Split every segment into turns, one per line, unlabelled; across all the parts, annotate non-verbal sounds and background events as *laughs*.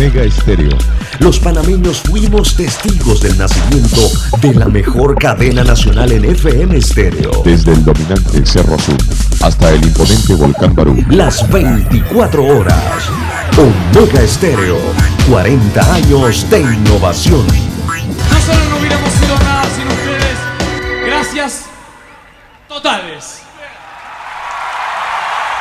Omega Estéreo.
Los panameños fuimos testigos del nacimiento de la mejor cadena nacional en FM Estéreo.
Desde el dominante Cerro Azul hasta el imponente Volcán Barú.
Las 24 horas. Omega Estéreo. 40 años de innovación.
Nosotros no hubiéramos sido nada sin ustedes. Gracias totales.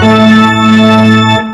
Thank you.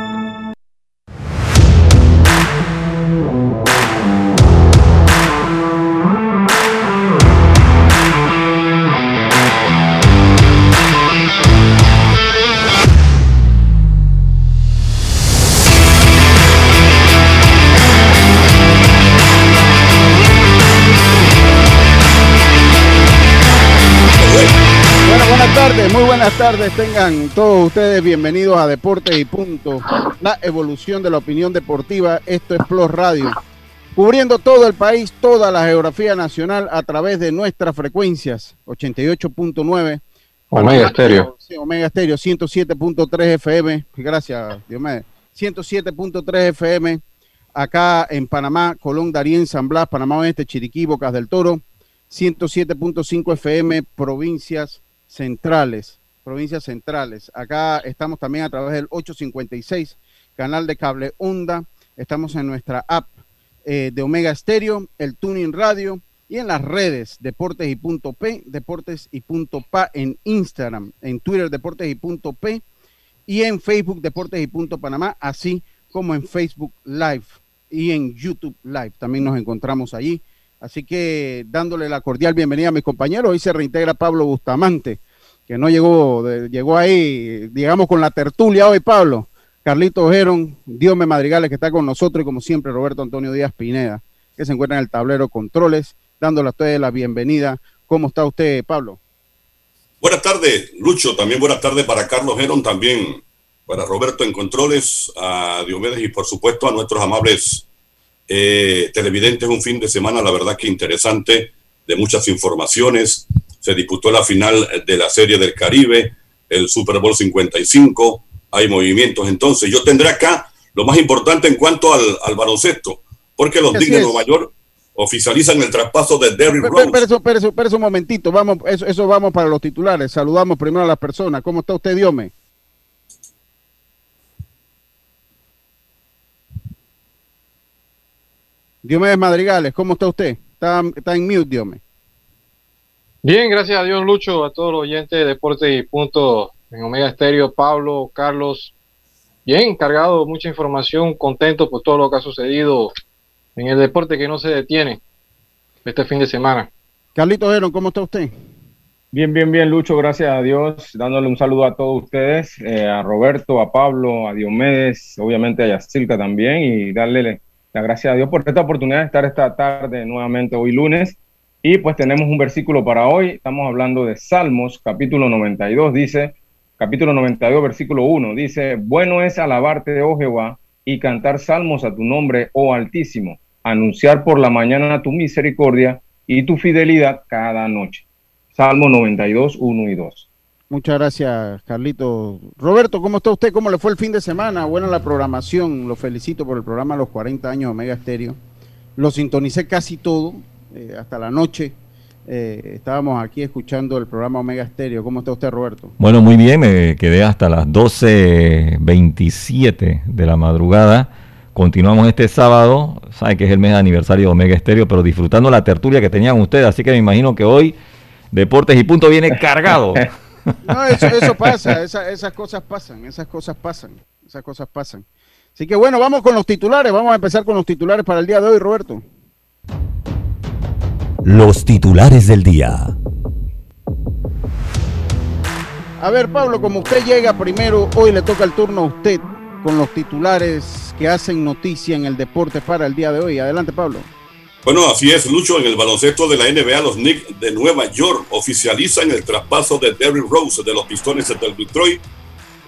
Buenas tardes. Tengan todos ustedes bienvenidos a Deportes y Punto, la evolución de la opinión deportiva. Esto es Plus Radio, cubriendo todo el país, toda la geografía nacional a través de nuestras frecuencias 88.9.
Omega Estéreo.
Sí, Omega Estéreo, 107.3 FM. Gracias, Dios mío. 107.3 FM. Acá en Panamá, Colón, Darien, San Blas, Panamá Oeste, Chiriquí, Bocas del Toro. 107.5 FM, provincias centrales. Provincias centrales. Acá estamos también a través del 856, canal de cable Onda. Estamos en nuestra app eh, de Omega Estéreo, el Tuning Radio y en las redes Deportes y punto P, Deportes y punto PA en Instagram, en Twitter Deportes y punto P y en Facebook Deportes y punto Panamá, así como en Facebook Live y en YouTube Live. También nos encontramos allí. Así que dándole la cordial bienvenida a mis compañeros, hoy se reintegra Pablo Bustamante, que no llegó, llegó ahí, digamos, con la tertulia hoy, Pablo. Carlito Geron, Diome Madrigales, que está con nosotros, y como siempre, Roberto Antonio Díaz Pineda, que se encuentra en el tablero controles, dándole a ustedes la bienvenida. ¿Cómo está usted, Pablo?
Buenas tardes, Lucho. También buenas tardes para Carlos Heron, también para Roberto en Controles, a Diomedes y por supuesto a nuestros amables eh, televidentes. Un fin de semana, la verdad que interesante, de muchas informaciones. Se disputó la final de la Serie del Caribe, el Super Bowl 55. Hay movimientos. Entonces, yo tendré acá lo más importante en cuanto al, al baloncesto, porque los
Así
de. Nueva York oficializan el traspaso de Derrick Rose.
pero, pero, pero un momentito, vamos, eso, eso vamos para los titulares. Saludamos primero a las personas. ¿Cómo está usted, Diome? Diomedes Madrigales, ¿cómo está usted? Está, está en mute, Diome.
Bien, gracias a Dios, Lucho, a todos los oyentes de Deportes y Punto en Omega Estéreo, Pablo, Carlos. Bien, cargado, mucha información, contento por todo lo que ha sucedido en el deporte que no se detiene este fin de semana.
Carlito Geron, ¿cómo está usted?
Bien, bien, bien, Lucho, gracias a Dios, dándole un saludo a todos ustedes, eh, a Roberto, a Pablo, a Diomedes, obviamente a Yacilca también, y darle la gracia a Dios por esta oportunidad de estar esta tarde nuevamente hoy lunes. Y pues tenemos un versículo para hoy, estamos hablando de Salmos, capítulo 92, dice, capítulo 92, versículo 1, dice, bueno es alabarte, oh Jehová, y cantar salmos a tu nombre, oh Altísimo, anunciar por la mañana tu misericordia y tu fidelidad cada noche. Salmo 92, 1 y 2.
Muchas gracias, Carlito. Roberto, ¿cómo está usted? ¿Cómo le fue el fin de semana? Buena la programación. Lo felicito por el programa Los 40 años Omega Estéreo. Lo sintonicé casi todo, eh, hasta la noche. Eh, estábamos aquí escuchando el programa Omega Estéreo. ¿Cómo está usted, Roberto?
Bueno, muy bien, me quedé hasta las 12.27 de la madrugada. Continuamos este sábado, sabe que es el mes de aniversario de Omega Estéreo, pero disfrutando la tertulia que tenían ustedes, así que me imagino que hoy Deportes y Punto viene cargado. *laughs*
No, eso, eso pasa, esa- esas cosas pasan, esas cosas pasan, esas cosas pasan. Así que bueno, vamos con los titulares. Vamos a empezar con los titulares para el día de hoy, Roberto.
Los titulares del día.
A ver, Pablo, como usted llega primero, hoy le toca el turno a usted. con los titulares que hacen noticia en el deporte para el día de hoy. Adelante, Pablo.
Bueno, así es, Lucho. En el baloncesto de la NBA, los Knicks de Nueva York oficializan el traspaso de Derrick Rose de los Pistones del Detroit,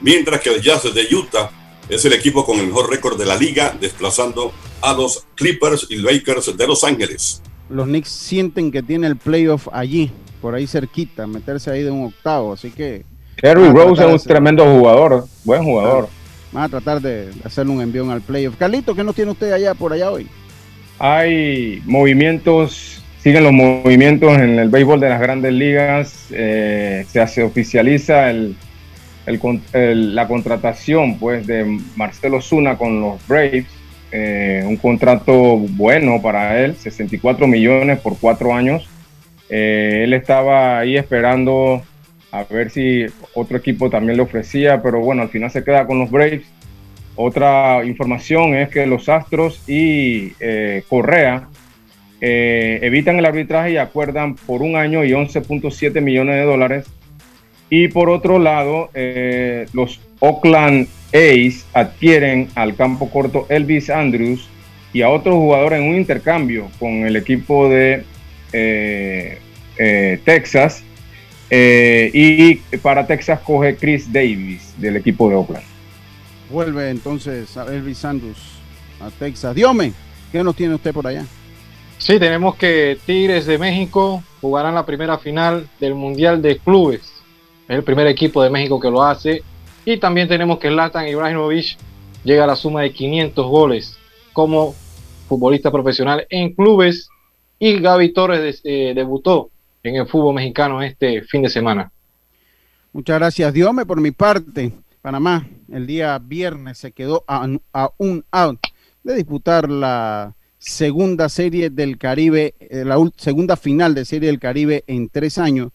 mientras que el Jazz de Utah es el equipo con el mejor récord de la liga, desplazando a los Clippers y Lakers de Los Ángeles.
Los Knicks sienten que tiene el playoff allí, por ahí cerquita, meterse ahí de un octavo, así que...
Derrick Rose es un tremendo jugador, buen jugador.
Van a tratar de hacerle un envío al playoff. Carlito, ¿qué nos tiene usted allá por allá hoy?
Hay movimientos, siguen los movimientos en el béisbol de las grandes ligas. Eh, se hace oficializa el, la contratación pues de Marcelo Zuna con los Braves. Eh, un contrato bueno para él, 64 millones por cuatro años. Eh, él estaba ahí esperando a ver si otro equipo también le ofrecía, pero bueno, al final se queda con los Braves. Otra información es que los Astros y eh, Correa evitan el arbitraje y acuerdan por un año y 11.7 millones de dólares. Y por otro lado, los Oakland A's adquieren al campo corto Elvis Andrews y a otro jugador en un intercambio con el equipo de Texas. y para Texas coge Chris Davis del equipo de Oakland.
Vuelve entonces a Elvis Andrews a Texas. Diome, ¿qué nos tiene usted por allá?
Sí, tenemos que Tigres de México jugarán la primera final del Mundial de Clubes. Es el primer equipo de México que lo hace. Y también tenemos que Latan Ibrahimovic llega a la suma de 500 goles como futbolista profesional en clubes. Y Gaby Torres eh, debutó en el fútbol mexicano este fin de semana.
Muchas gracias, Diome, por mi parte. Panamá el día viernes se quedó a, un out de disputar la segunda serie del Caribe, eh, la segunda final de serie del Caribe en tres años,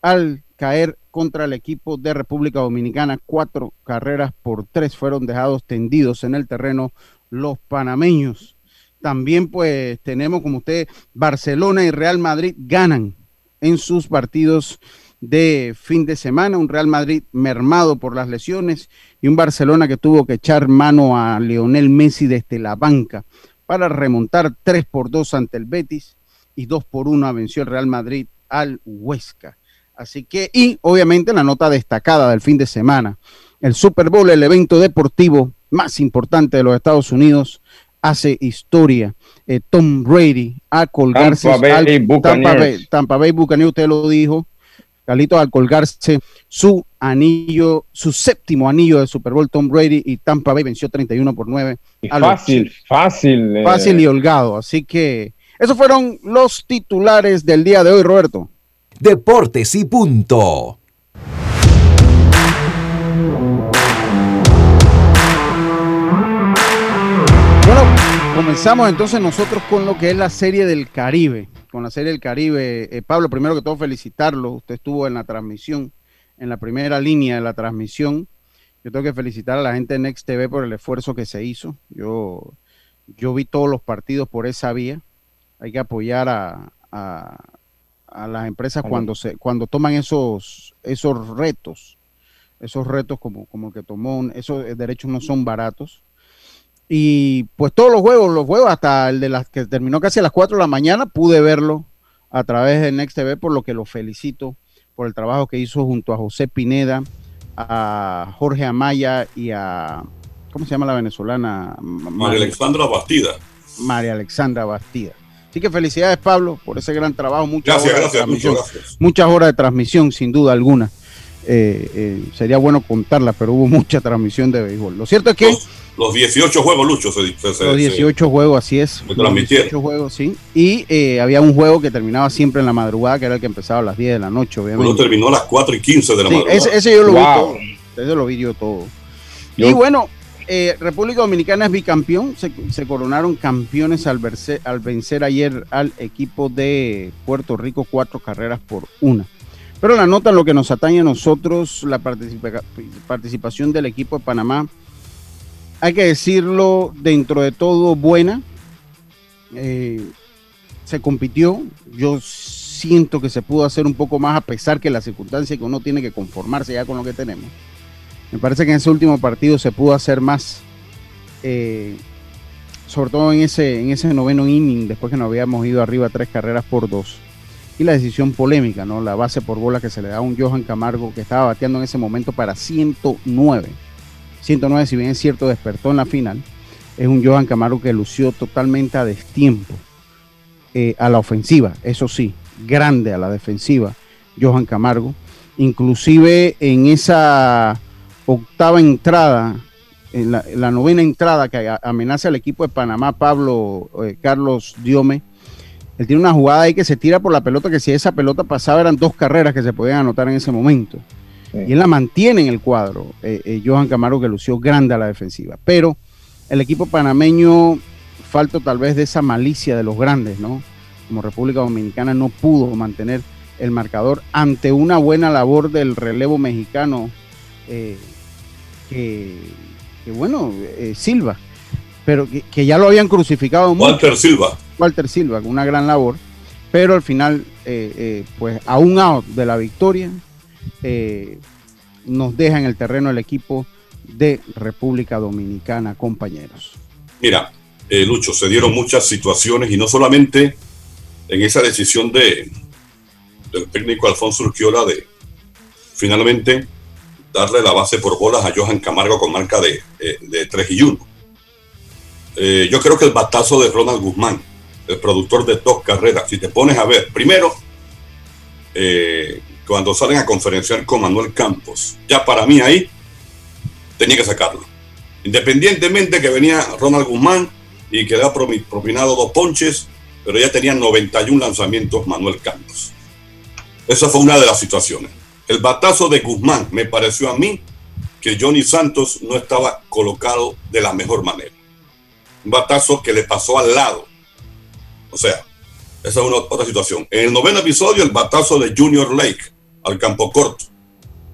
al caer contra el equipo de República Dominicana. Cuatro carreras por tres fueron dejados tendidos en el terreno los panameños. También pues tenemos como usted, Barcelona y Real Madrid ganan en sus partidos de fin de semana, un Real Madrid mermado por las lesiones y un Barcelona que tuvo que echar mano a Lionel Messi desde la banca para remontar 3 por 2 ante el Betis y 2 por 1 venció el Real Madrid al Huesca. Así que, y obviamente la nota destacada del fin de semana, el Super Bowl, el evento deportivo más importante de los Estados Unidos, hace historia. Eh, Tom Brady a colgarse
Tampa Bay,
al Tampa Bay, Tampa Bay Buccaneers, usted lo dijo, Carlitos al colgarse su anillo, su séptimo anillo de Super Bowl, Tom Brady y Tampa Bay venció 31 por 9.
fácil, fácil.
Eh. Fácil y holgado. Así que esos fueron los titulares del día de hoy, Roberto.
Deportes y punto.
Bueno, comenzamos entonces nosotros con lo que es la serie del Caribe con la Serie del Caribe. Eh, Pablo, primero que todo, felicitarlo. Usted estuvo en la transmisión, en la primera línea de la transmisión. Yo tengo que felicitar a la gente de Next TV por el esfuerzo que se hizo. Yo, yo vi todos los partidos por esa vía. Hay que apoyar a, a, las empresas cuando se cuando toman esos esos retos esos retos como, como el que tomó esos derechos no son baratos y pues todos los juegos, los juegos, hasta el de las que terminó casi a las 4 de la mañana, pude verlo a través de Next TV, por lo que lo felicito por el trabajo que hizo junto a José Pineda, a Jorge Amaya y a, ¿cómo se llama la venezolana?
María Alexandra Bastida.
María Alexandra Bastida. Así que felicidades, Pablo, por ese gran trabajo. Muchas
gracias,
horas
gracias,
de transmisión.
gracias.
Muchas horas de transmisión, sin duda alguna. Eh, eh, sería bueno contarla, pero hubo mucha transmisión de béisbol. Lo cierto es que...
Los, los 18 juegos, Lucho, se, se,
los 18 juegos, así es.
Se transmitieron.
18 juegos, sí. Y eh, había un juego que terminaba siempre en la madrugada, que era el que empezaba a las 10 de la noche, obviamente.
Uno terminó a las 4 y 15 de la
Sí,
madrugada.
ese, ese yo lo vi
Wow.
todo. Ese lo vi yo todo.
Yo-
Y bueno, eh, República Dominicana es bicampeón. Se, coronaron campeones al, vencer ayer al equipo de Puerto Rico cuatro carreras por una. Pero la nota lo que nos atañe a nosotros, la participa- participación del equipo de Panamá, hay que decirlo dentro de todo buena. Eh, se compitió. Yo siento que se pudo hacer un poco más a pesar que la circunstancia que uno tiene que conformarse ya con lo que tenemos. Me parece que en ese último partido se pudo hacer más, eh, sobre todo en ese, en ese noveno inning, después que nos habíamos ido arriba tres carreras por dos. Y la decisión polémica, ¿no? La base por bola que se le da a un Johan Camargo que estaba bateando en ese momento para 109. 109, si bien es cierto, despertó en la final. Es un Johan Camargo que lució totalmente a destiempo eh, a la ofensiva, eso sí, grande a la defensiva, Johan Camargo. Inclusive en esa octava entrada, en la, novena entrada que amenaza al equipo de Panamá, Pablo eh, Carlos Diome, él tiene una jugada ahí que se tira por la pelota, que si esa pelota pasaba eran dos carreras que se podían anotar en ese momento. Y él la mantiene en el cuadro, eh, Johan Camargo, que lució grande a la defensiva. Pero el equipo panameño falto tal vez de esa malicia de los grandes, ¿no? Como República Dominicana no pudo mantener el marcador ante una buena labor del relevo mexicano, eh, que, bueno, eh, Silva, pero que, ya lo habían crucificado.
Walter Silva.
Walter Silva, con una gran labor, pero al final, eh, pues a un out de la victoria, nos deja en el terreno el equipo de República Dominicana, compañeros.
Mira, eh, Lucho, se dieron muchas situaciones y no solamente en esa decisión de, del técnico Alfonso Urquiola de finalmente darle la base por bolas a Johan Camargo con marca de, eh, de 3 y 1. Eh, yo creo que el batazo de Ronald Guzmán, el productor de dos carreras, si te pones a ver, primero, cuando salen a conferenciar con Manuel Campos, ya para mí ahí tenía que sacarlo. Independientemente que venía Ronald Guzmán y que ha propinado dos ponches, pero ya tenía 91 lanzamientos Manuel Campos. Esa fue una de las situaciones. El batazo de Guzmán me pareció a mí que Johnny Santos no estaba colocado de la mejor manera. Un batazo que le pasó al lado. O sea, esa es una, otra situación. En el noveno episodio, el batazo de Junior Lake al campo corto.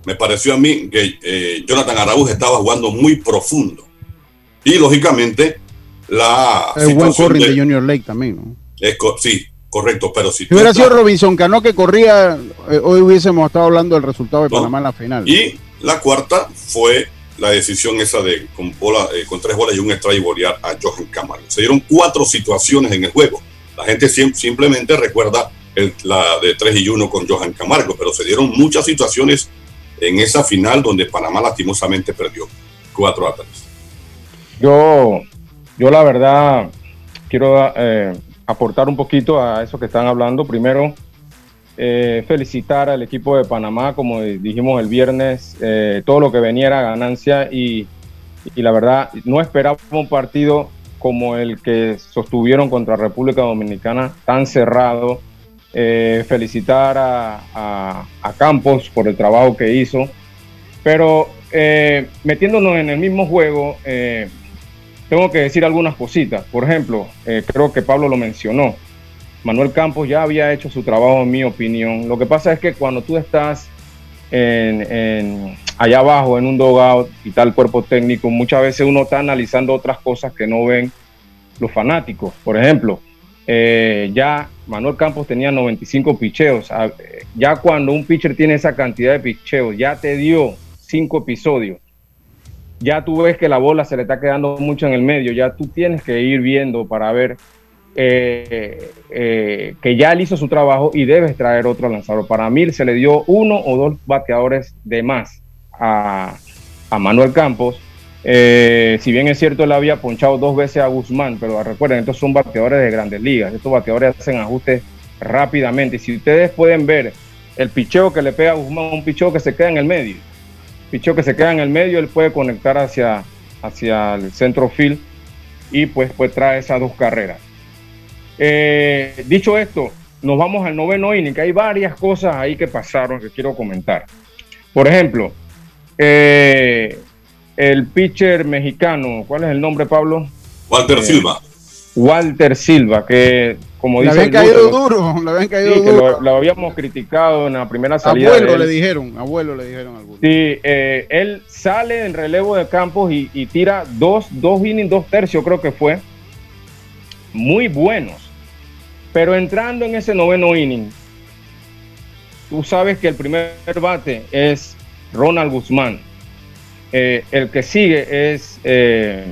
Me pareció a mí que eh, Jonathan Araúz estaba jugando muy profundo. Y lógicamente, la.
El buen corring de, Junior Lake también, ¿no?
sí, correcto, pero si.
Si hubiera sido Robinson Cano que corría, eh, hoy hubiésemos estado hablando del resultado de Panamá en la final.
Y la cuarta fue la decisión esa de con, bola, eh, con tres bolas y un strike bolear a Johan Camargo. Se dieron cuatro situaciones en el juego. La gente simplemente recuerda la de 3 y 1 con Johan Camargo, pero se dieron muchas situaciones en esa final donde Panamá lastimosamente perdió 4 a 3.
Yo yo la verdad quiero eh, aportar un poquito a eso que están hablando. Primero, eh, felicitar al equipo de Panamá, como dijimos el viernes, eh, todo lo que venía era ganancia y, la verdad no esperaba un partido como el que sostuvieron contra República Dominicana, tan cerrado. felicitar a, Campos por el trabajo que hizo, pero metiéndonos en el mismo juego, tengo que decir algunas cositas. Por ejemplo, eh, creo que Pablo lo mencionó. Manuel Campos ya había hecho su trabajo, en mi opinión. Lo que pasa es que cuando tú estás allá abajo en un dogout y tal cuerpo técnico, muchas veces uno está analizando otras cosas que no ven los fanáticos. Por ejemplo, eh, ya Manuel Campos tenía 95 picheos. Ah, ya cuando un pitcher tiene esa cantidad de picheos, ya te dio cinco episodios ya tú ves que la bola se le está quedando mucho en el medio, ya tú tienes que ir viendo para ver eh, eh, que ya él hizo su trabajo y debes traer otro lanzador. Para mí se le dio uno o dos bateadores de más a, Manuel Campos. Eh, si bien es cierto, él había ponchado dos veces a Guzmán, pero recuerden, estos son bateadores de grandes ligas. Estos bateadores hacen ajustes rápidamente. Si ustedes pueden ver el picheo que le pega a Guzmán, un picheo que se queda en el medio picheo que se queda en el medio, él puede conectar hacia, hacia el centro field y pues, pues trae esas dos carreras. Eh, dicho esto, nos vamos al noveno inning, que hay varias cosas ahí que pasaron que quiero comentar. Por ejemplo, eh, el pitcher mexicano, ¿cuál es el nombre, Pablo?
Walter eh, Silva.
Walter Silva, que como dice.
Le habían caído duro, *laughs* le habían caído
sí, duro. lo, habíamos criticado en la primera salida.
Abuelo le dijeron, abuelo le dijeron algunos.
Sí, eh, él sale en relevo de campos y, tira dos, dos innings, dos tercios, creo que fue. Muy buenos. Pero entrando en ese noveno inning, tú sabes que el primer bate es Ronald Guzmán. eh, el que sigue es eh,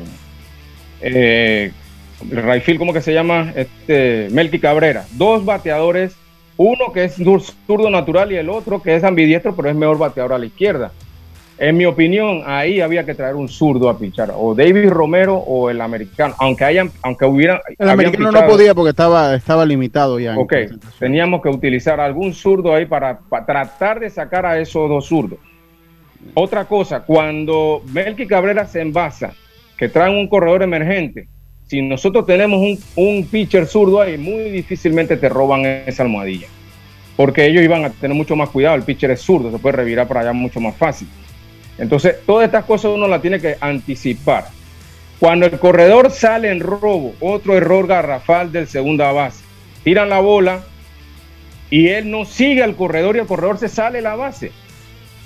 Rayfield, ¿cómo que se llama? Este, Melky Cabrera. Dos bateadores, uno que es zurdo natural y el otro que es ambidiestro, pero es mejor bateador a la izquierda. En mi opinión, ahí había que traer un zurdo a pichar, o David Romero o el americano, aunque hayan, aunque hubiera.
El americano no podía porque estaba, estaba limitado ya.
Ok, teníamos que utilizar algún zurdo ahí para, para, tratar de sacar a esos dos zurdos. Otra cosa, cuando Melky Cabrera se envasa, que traen un corredor emergente, si nosotros tenemos un, un pitcher zurdo ahí, muy difícilmente te roban esa almohadilla. Porque ellos iban a tener mucho más cuidado, el pitcher es zurdo, se puede revirar para allá mucho más fácil. Entonces, todas estas cosas uno las tiene que anticipar. Cuando el corredor sale en robo, otro error garrafal del segunda base. Tiran la bola y él no sigue al corredor y el corredor se sale la base.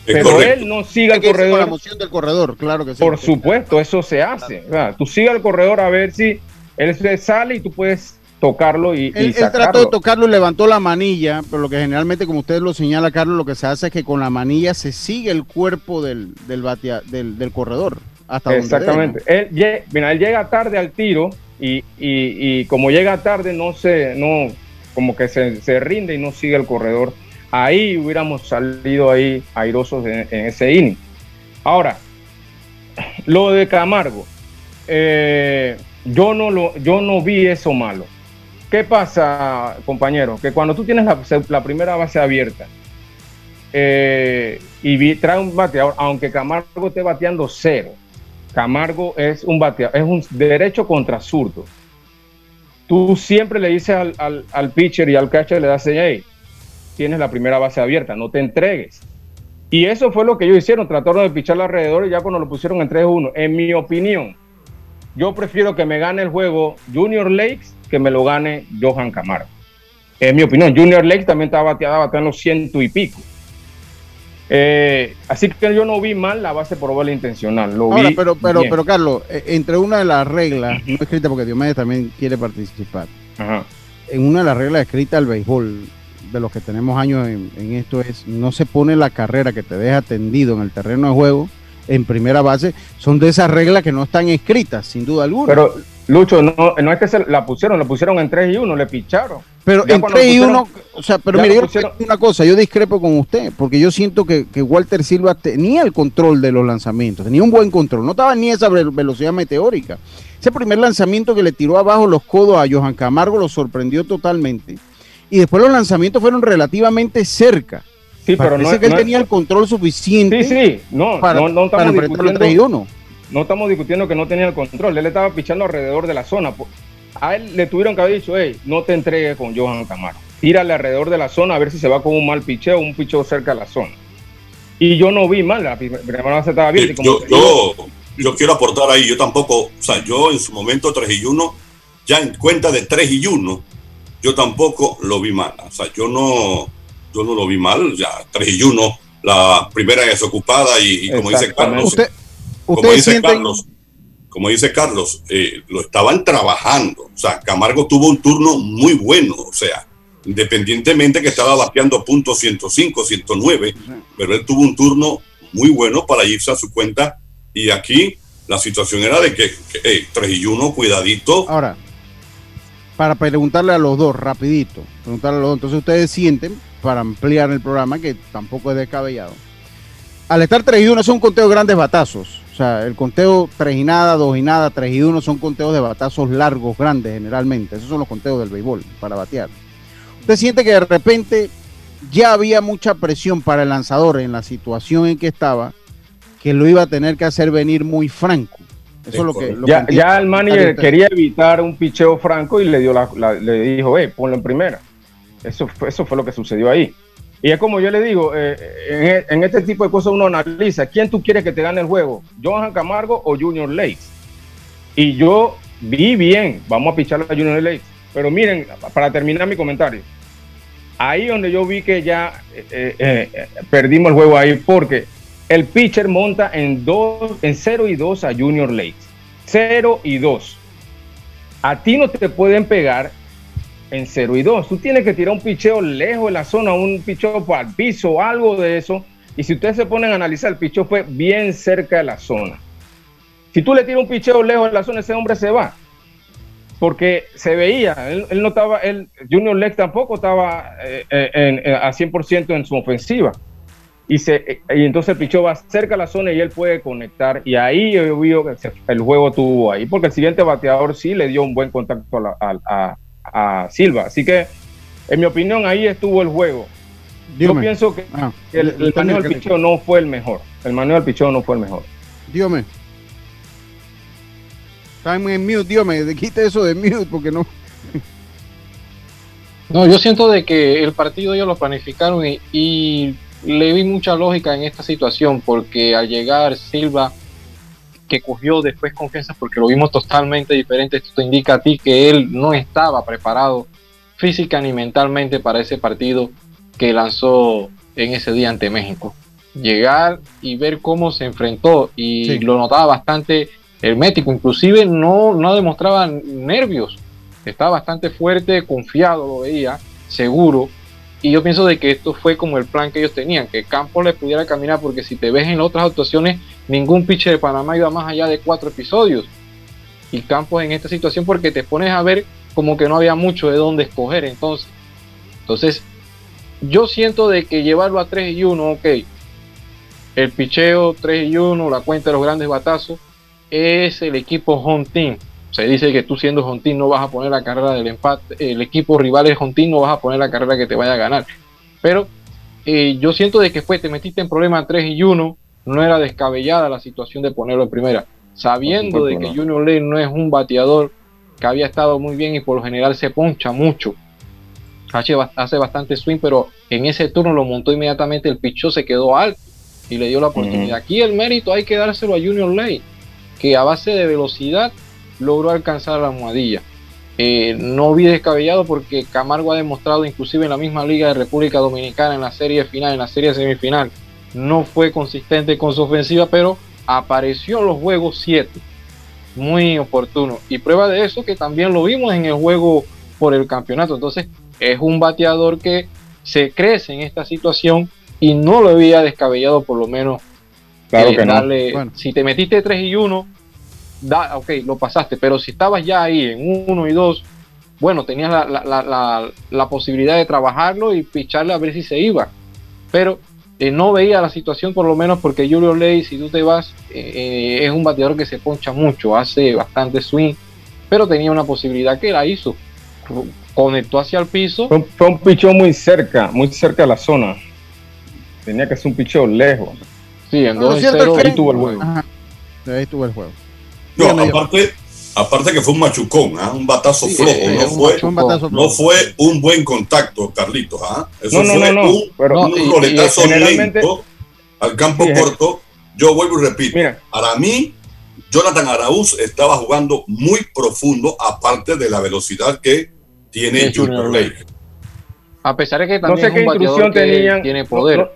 Pero
correcto.
él no sigue al corredor.
la moción del corredor, claro que sí.
Por supuesto, eso se hace. O sea, Tú sigue al corredor a ver si él se sale y tú puedes tocarlo y, y
Él, él
sacarlo.
trató de tocarlo y levantó la manilla, pero lo que generalmente, como usted lo señala, Carlos, lo que se hace es que con la manilla se sigue el cuerpo del, del, batea- del, del corredor. Hasta donde
Exactamente. Él, lle- mira, él llega tarde al tiro y, y- y como llega tarde, no se, no, como que se, se rinde y no sigue el corredor. Ahí hubiéramos salido ahí airosos en, en ese inning. Ahora, lo de Camargo, eh, yo, no lo, yo no vi eso malo. ¿Qué pasa, compañero? Que cuando tú tienes la, primera base abierta eh, y vi- trae un bateador, aunque Camargo esté bateando cero, Camargo es un bateador, es un derecho contra zurdo. Tú siempre le dices al pitcher y al catcher, le das, hey, tienes la primera base abierta, no te entregues. Y eso fue lo que ellos hicieron, trataron de pichar alrededor y ya cuando lo pusieron en 3-1. En mi opinión, yo prefiero que me gane el juego Junior Lakes que me lo gane Johan Camargo. En mi opinión, Junior Lakes también estaba bateada, bateando ciento y pico. Eh, así que yo no vi mal la base por bola intencional. Lo
Ahora,
vi
pero, pero,
bien.
pero Carlos, eh, entre una de las reglas, no escrita porque Diomedes también quiere participar,
Ajá.
en una de las reglas escritas del béisbol, de los que tenemos años en, en esto, es no se pone la carrera que te deja tendido en el terreno de juego en primera base. Son de esas reglas que no están escritas, sin duda alguna.
Pero, Lucho, no, no es que se la pusieron, la pusieron en 3 y 1, le picharon.
Pero
Ya
en
cuando
3 y
pusieron-
1, o sea, pero mire, yo
pusieron-
una cosa, yo discrepo con usted, porque yo siento que, que Walter Silva tenía el control de los lanzamientos, tenía un buen control, no estaba ni esa ve- velocidad meteórica. Ese primer lanzamiento que le tiró abajo los codos a Johan Camargo lo sorprendió totalmente. Y después los lanzamientos fueron relativamente cerca.
Sí, pero
Parece
no-
que él
no-
tenía el control suficiente
Sí, sí, no,
para,
no, no
para
estamos
enfrentar los
discutiendo.
3 y 1.
No estamos discutiendo que no tenía el control. Él estaba pichando alrededor de la zona. A él le tuvieron que haber dicho, hey, no te entregues con Johan Camargo. Tírale alrededor de la zona a ver si se va con un mal picheo o un picheo cerca de la zona. Y yo no vi mal, la prim- primera base estaba y como
yo, yo quiero aportar ahí, yo tampoco, o sea, yo en su momento 3 y 1, ya en cuenta de 3 y 1, yo tampoco lo vi mal. O sea, yo no, yo no lo vi mal, ya 3 y 1, la primera desocupada y, y como dice. Carlos,
Usted,
como dice
sienten,
Carlos, como dice Carlos, eh, lo estaban trabajando. O sea, Camargo tuvo un turno muy bueno, o sea, independientemente que estaba bateando punto 105, 109, pero él tuvo un turno muy bueno para irse a su cuenta. Y aquí la situación era de que, que hey, 3 y 1, cuidadito.
Ahora, para preguntarle a los dos, rapidito, preguntarle a los dos, entonces ustedes sienten, para ampliar el programa, que tampoco es descabellado, al estar 3 y 1 son conteos de grandes batazos, o sea, el conteo 3 y nada, 2 y nada, 3 y 1 son conteos de batazos largos, grandes generalmente, esos son los conteos del béisbol para batear. ¿Usted siente que de repente ya había mucha presión para el lanzador en la situación en que estaba, que lo iba a tener que hacer venir muy franco? Eso es lo que... lo que
ya, ya el manager quería evitar un picheo franco y le dio la, la- le dijo, hey, ponlo en primera. Eso fue, eso fue lo que sucedió ahí. Y es como yo le digo, eh, en, e- en este tipo de cosas uno analiza, ¿quién tú quieres que te gane el juego? ¿Johan Camargo o Junior Lakes? Y yo vi bien, vamos a pichar a Junior Lakes. Pero miren, para terminar mi comentario, ahí donde yo vi que ya eh, eh, eh, perdimos el juego ahí, porque el pitcher monta en, dos, en 0 y 2 a Junior Lakes. 0 y 2. A ti no te pueden pegar en 0 y 2. Tú tienes que tirar un picheo lejos de la zona, un picheo para el piso, algo de eso, Y si ustedes se ponen a analizar, el picheo fue bien cerca de la zona. Si tú le tiras un picheo lejos de la zona, ese hombre se va. Porque se veía, él, no estaba, él, Junior Lex tampoco estaba eh, eh, eh, a 100% en su ofensiva. Y, se, y entonces el picheo va cerca de la zona y él puede conectar. Y ahí yo vi que el juego tuvo ahí. Porque el siguiente bateador sí le dio un buen contacto a, a Silva. Así que, en mi opinión, ahí estuvo el juego. Yo pienso que, ah, el, manejo del picheo no fue el mejor. El manejo del picheo no fue el mejor.
Dígame. Está en mute, dígame, quite eso de mute porque no.
no, yo siento de que el partido ellos lo planificaron y, le vi mucha lógica en esta situación porque al llegar Silva que cogió después confianza porque lo vimos totalmente diferente. Esto te indica a ti que él no estaba preparado física ni mentalmente para ese partido que lanzó en ese día ante México. Llegar y ver cómo se enfrentó y lo notaba bastante hermético, inclusive no, no demostraba nervios, estaba bastante fuerte, confiado, lo veía, seguro. Y yo pienso de que esto fue como el plan que ellos tenían, que Campos le pudiera caminar, porque si te ves en otras actuaciones, ningún pitcher de Panamá iba más allá de cuatro episodios. Y Campos en esta situación porque te pones a ver como que no había mucho de dónde escoger entonces. Entonces, yo siento de que llevarlo a 3 y 1, ok. El picheo 3 y 1, la cuenta de los grandes batazos, es el equipo home team. Se dice que tú siendo team no vas a poner la carrera del empate, el equipo rival es team, no vas a poner la carrera que te vaya a ganar. Pero eh, yo siento de que fue, te metiste en problema 3 y 1, no era descabellada la situación de ponerlo en primera, sabiendo de que Junior Lane no es un bateador que había estado muy bien y por lo general se poncha mucho. Hace, hace bastante swing, pero en ese turno lo montó inmediatamente, el pichó se quedó alto y le dio la oportunidad. Aquí el mérito hay que dárselo a Junior Lane, que a base de velocidad logró alcanzar la almohadilla. Eh, no vi descabellado porque Camargo ha demostrado inclusive en la misma Liga de República Dominicana en la serie final, en la serie semifinal, no fue consistente con su ofensiva, pero apareció en los juegos 7. Muy oportuno. Y prueba de eso que también lo vimos en el juego por el campeonato. Entonces, es un bateador que se crece en esta situación y no lo había descabellado por lo menos.
Claro que no.
Si te metiste 3 y 1, da, ok, lo pasaste, pero si estabas ya ahí en 1 y 2, bueno, tenías la, la, la, la, posibilidad de trabajarlo y picharle a ver si se iba. Pero eh, no veía la situación por lo menos porque Julio Ley, si tú te vas, eh, eh, es un bateador que se poncha mucho, hace bastante swing, pero tenía una posibilidad que la hizo. Conectó hacia el piso.
Fue, un pichón muy cerca, muy cerca de la zona. Tenía que ser un pichón lejos.
Sí, en 2 ahí tuvo el juego.
Ahí tuvo el juego.
No, aparte, Aparte que fue un machucón, ¿ah? un batazo flojo, no, fue, no fue un buen contacto, Carlitos. ¿ah? Eso fue un, pero, un roletazo lento al campo corto. Yo vuelvo y repito, para mí, Jonathan Araúz estaba jugando muy profundo, aparte de la velocidad que tiene Junior Lake.
A pesar de que también no sé qué intrusión tenía, tiene poder.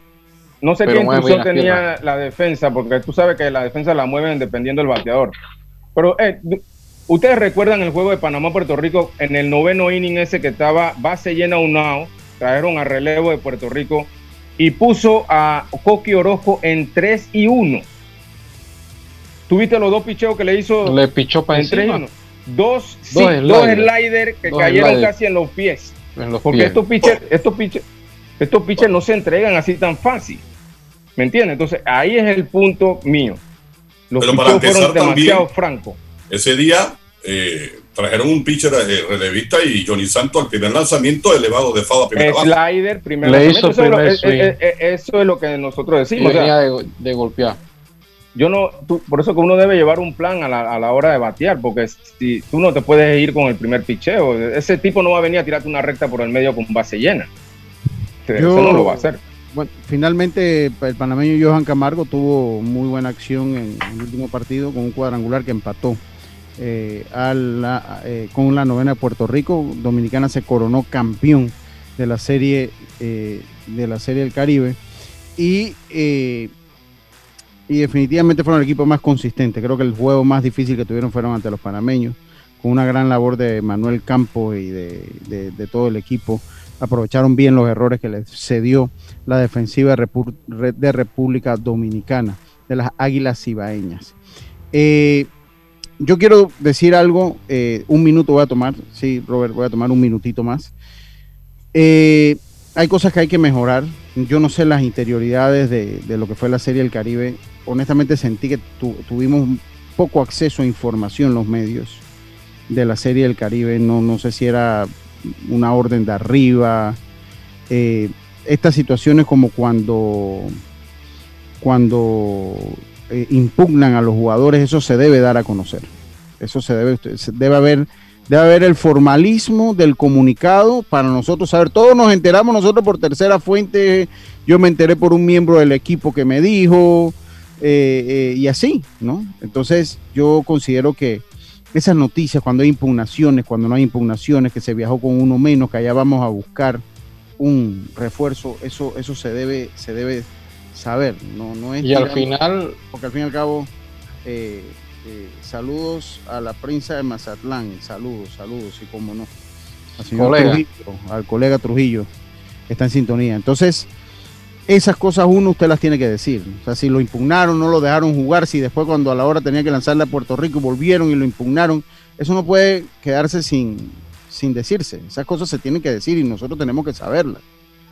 No, sé qué intrusión tenía la defensa, porque tú sabes que la defensa la mueven dependiendo del bateador. Pero eh, Ustedes recuerdan el juego de Panamá-Puerto Rico en el noveno inning ese que estaba base llena un out, trajeron a relevo de Puerto Rico y puso a Coqui Orozco en 3 y 1. ¿Tuviste los dos picheos que le hizo?
Le pichó para encima.
Dos, dos, sliders que cayeron casi en los pies. Porque estos pitchers, estos pitchers, estos pitchers no se entregan así tan fácil. ¿Me entiendes? Entonces ahí es el punto mío. Los Pero fueron demasiado francos.
Ese día eh, trajeron un pitcher de eh, relevista y Johnny Santos al primer lanzamiento elevado de FAO a primera
base. Slider, primer lanzamiento. Eso, es lo, eso, es lo, que nosotros decimos.
de, golpear.
Yo no, por eso que uno debe llevar un plan a la, a la, hora de batear, porque si tú no te puedes ir con el primer picheo, ese tipo no va a venir a tirarte una recta por el medio con base llena. eso no lo va a hacer.
Bueno, finalmente el panameño Johan Camargo tuvo muy buena acción en el último partido con un cuadrangular que empató eh, eh, con la novena de Puerto Rico. Dominicana se coronó campeón de la serie eh, de la serie del Caribe y definitivamente fueron el equipo más consistente. Creo que el juego más difícil que tuvieron fueron ante los panameños, con una gran labor de Manuel Campos y de, todo el equipo aprovecharon bien los errores que les cedió la defensiva de República Dominicana, de las Águilas Cibaeñas. Eh, yo quiero decir algo, eh, un minuto voy a tomar, sí, Robert, voy a tomar un minutito más. Eh, hay cosas que hay que mejorar. Yo no sé las interioridades de, lo que fue la Serie del Caribe. Honestamente sentí que tuvimos poco acceso a información en los medios de la Serie del Caribe. No, no sé si era una orden de arriba. Eh, estas situaciones como cuando, cuando eh, impugnan a los jugadores, eso se debe dar a conocer. Eso se debe, debe haber, debe haber el formalismo del comunicado para nosotros saber. Todos nos enteramos nosotros por tercera fuente. Yo me enteré por un miembro del equipo que me dijo. Eh, y así, ¿no? Entonces yo considero que esas noticias, cuando hay impugnaciones, cuando no hay impugnaciones, que se viajó con uno menos, que allá vamos a buscar un refuerzo, eso, eso se debe, se debe saber. No, no es
y al final,
porque al fin y al cabo, eh, eh, saludos a la prensa de Mazatlán, saludos, saludos, y como no, al colega Trujillo, está en sintonía. Entonces, esas cosas uno usted las tiene que decir. O sea, si lo impugnaron, no lo dejaron jugar, si después cuando a la hora tenía que lanzarle a Puerto Rico volvieron y lo impugnaron, eso no puede quedarse sin, sin decirse. Esas cosas se tienen que decir y nosotros tenemos que saberlas.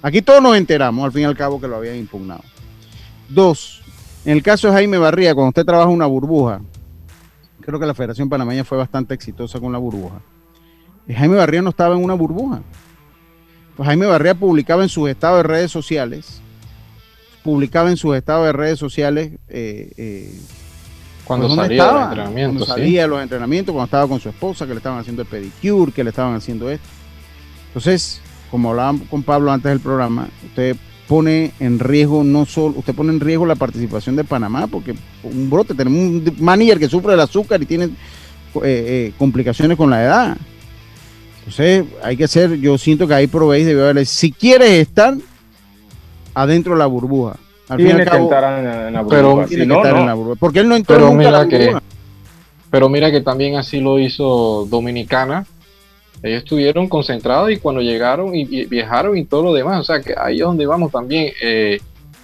Aquí todos nos enteramos, al fin y al cabo, que lo habían impugnado. Dos, en el caso de Jaime Barría, cuando usted trabaja una burbuja, creo que la Federación Panameña fue bastante exitosa con la burbuja. Jaime Barría no estaba en una burbuja. Pues Jaime Barría publicaba en sus estados de redes sociales publicaba en sus estados de redes sociales eh, eh,
cuando pues, salía de los entrenamientos.
Cuando salía de los entrenamientos, cuando estaba con su esposa, que le estaban haciendo el pedicure, que le estaban haciendo esto. Entonces, como hablábamos con Pablo antes del programa, usted pone en riesgo no solo, usted pone en riesgo la participación de Panamá, porque un brote, tenemos un manager que sufre del azúcar y tiene eh, complicaciones con la edad. Entonces, hay que ser, yo siento que ahí probéis debe haber, si quieres estar, adentro de la burbuja.
Al tiene que estar en, la burbuja. Pero, no, en la burbuja. Porque él no entró pero mira que, Pero mira que también así lo hizo Dominicana. Ellos estuvieron concentrados y cuando llegaron y, viajaron y todo lo demás. O sea, que ahí es donde vamos también eh,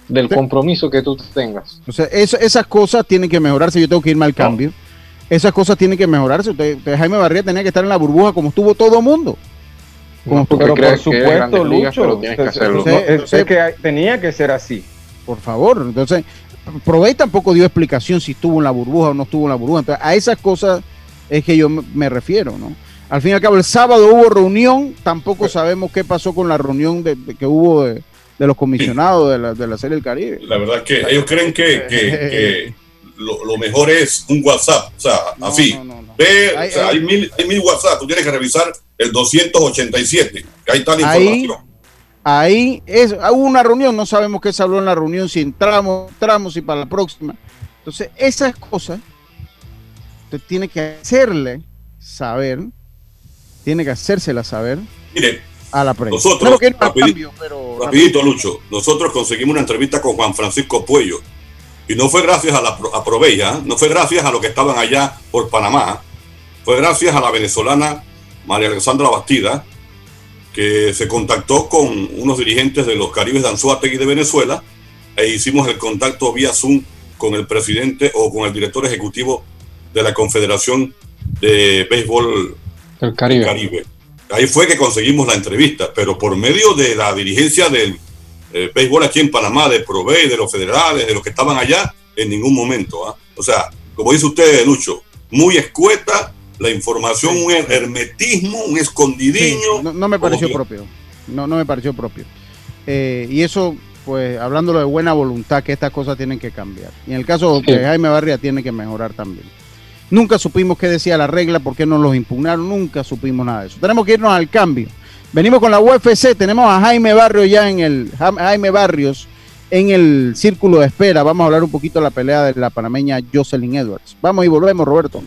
del compromiso que tú tengas.
O sea, esas cosas tienen que mejorarse. Yo tengo que irme al cambio. Esas cosas tienen que mejorarse. Usted, Jaime Barría tenía que estar en la burbuja como estuvo todo mundo
pero por supuesto, Lucho, que tenía que ser así.
Por favor, entonces, Provey tampoco dio explicación si estuvo en la burbuja o no estuvo en la burbuja. Entonces, a esas cosas es que yo me refiero, ¿no? Al fin y al cabo, el sábado hubo reunión, tampoco sabemos qué pasó con la reunión de, que hubo de, los comisionados de la, de la Serie del Caribe.
La verdad es que ellos creen que, lo, mejor es un WhatsApp, o sea, así. Ve, hay, o sea, hay, mil, hay mil WhatsApp, tú tienes que revisar el 287. Ahí está la información.
Ahí es, hubo una reunión, no sabemos qué se habló en la reunión, si entramos, entramos y para la próxima. Entonces, esas cosas usted tiene que hacerle saber, tiene que hacérsela saber
Mire,
a la prensa.
Nosotros, rapidito, Lucho, nosotros conseguimos una entrevista con Juan Francisco Puello y no fue gracias a la a ¿eh? no fue gracias a los que estaban allá por Panamá, fue gracias a la venezolana María Alexandra Bastida, que se contactó con unos dirigentes de los Caribes de Anzuategui de Venezuela e hicimos el contacto vía Zoom con el presidente o con el director ejecutivo de la Confederación de Béisbol
del Caribe.
Ahí fue que conseguimos la entrevista, pero por medio de la dirigencia del eh, béisbol aquí en Panamá, de Provey, de los federales, de los que estaban allá, en ningún momento. ¿ah? O sea, como dice usted, Lucho, muy escueta la información, un hermetismo, un escondidiño.
no, me pareció propio. No, no me pareció propio. Eh, y eso, pues, hablándolo de buena voluntad, que estas cosas tienen que cambiar. Y en el caso de Jaime Barria tiene que mejorar también. Nunca supimos qué decía la regla, por qué no los impugnaron, nunca supimos nada de eso. Tenemos que irnos al cambio. Venimos con la UFC, tenemos a Jaime Barrios ya en el Jaime Barrios en el círculo de espera. Vamos a hablar un poquito de la pelea de la panameña Jocelyn Edwards. Vamos y volvemos, Roberto.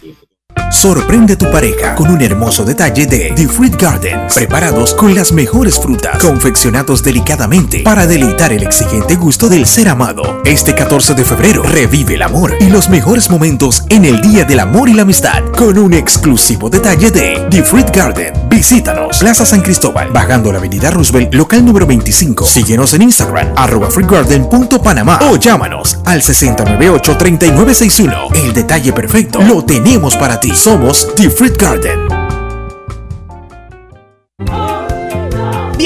Sorprende a tu pareja con un hermoso detalle de The Fruit Gardens, preparados con las mejores frutas, confeccionados delicadamente para deleitar el exigente gusto del ser amado. Este 14 de febrero revive el amor y los mejores momentos en el Día del Amor y la Amistad con un exclusivo detalle de The Fruit Garden
Visítanos, Plaza San Cristóbal, bajando la avenida Roosevelt, local número 25. Síguenos en Instagram, arroba freegarden.panamá o llámanos al 6098-3961. El detalle perfecto lo tenemos para ti. Somos The Garden.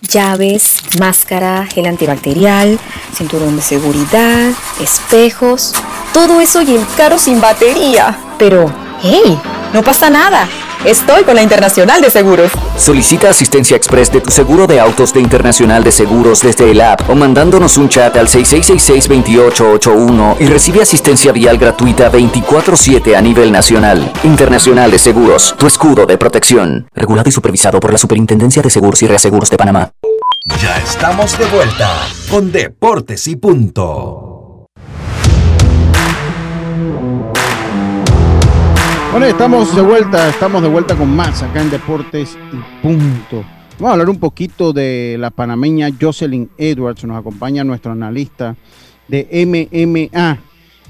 Llaves, máscara, gel antibacterial, cinturón de seguridad, espejos, todo eso y el carro sin batería. Pero, hey, no pasa nada. Estoy con la Internacional de Seguros.
Solicita asistencia express de tu seguro de autos de Internacional de Seguros desde el app o mandándonos un chat al 6666-2881 y recibe asistencia vial gratuita 24-7 a nivel nacional. Internacional de Seguros, tu escudo de protección. Regulado y supervisado por la Superintendencia de Seguros y Reaseguros de Panamá.
Ya estamos de vuelta con Deportes y Punto.
Bueno, estamos de vuelta, estamos de vuelta con más acá en Deportes y Punto. Vamos a hablar un poquito de la panameña Jocelyn Edwards, nos acompaña nuestro analista de MMA.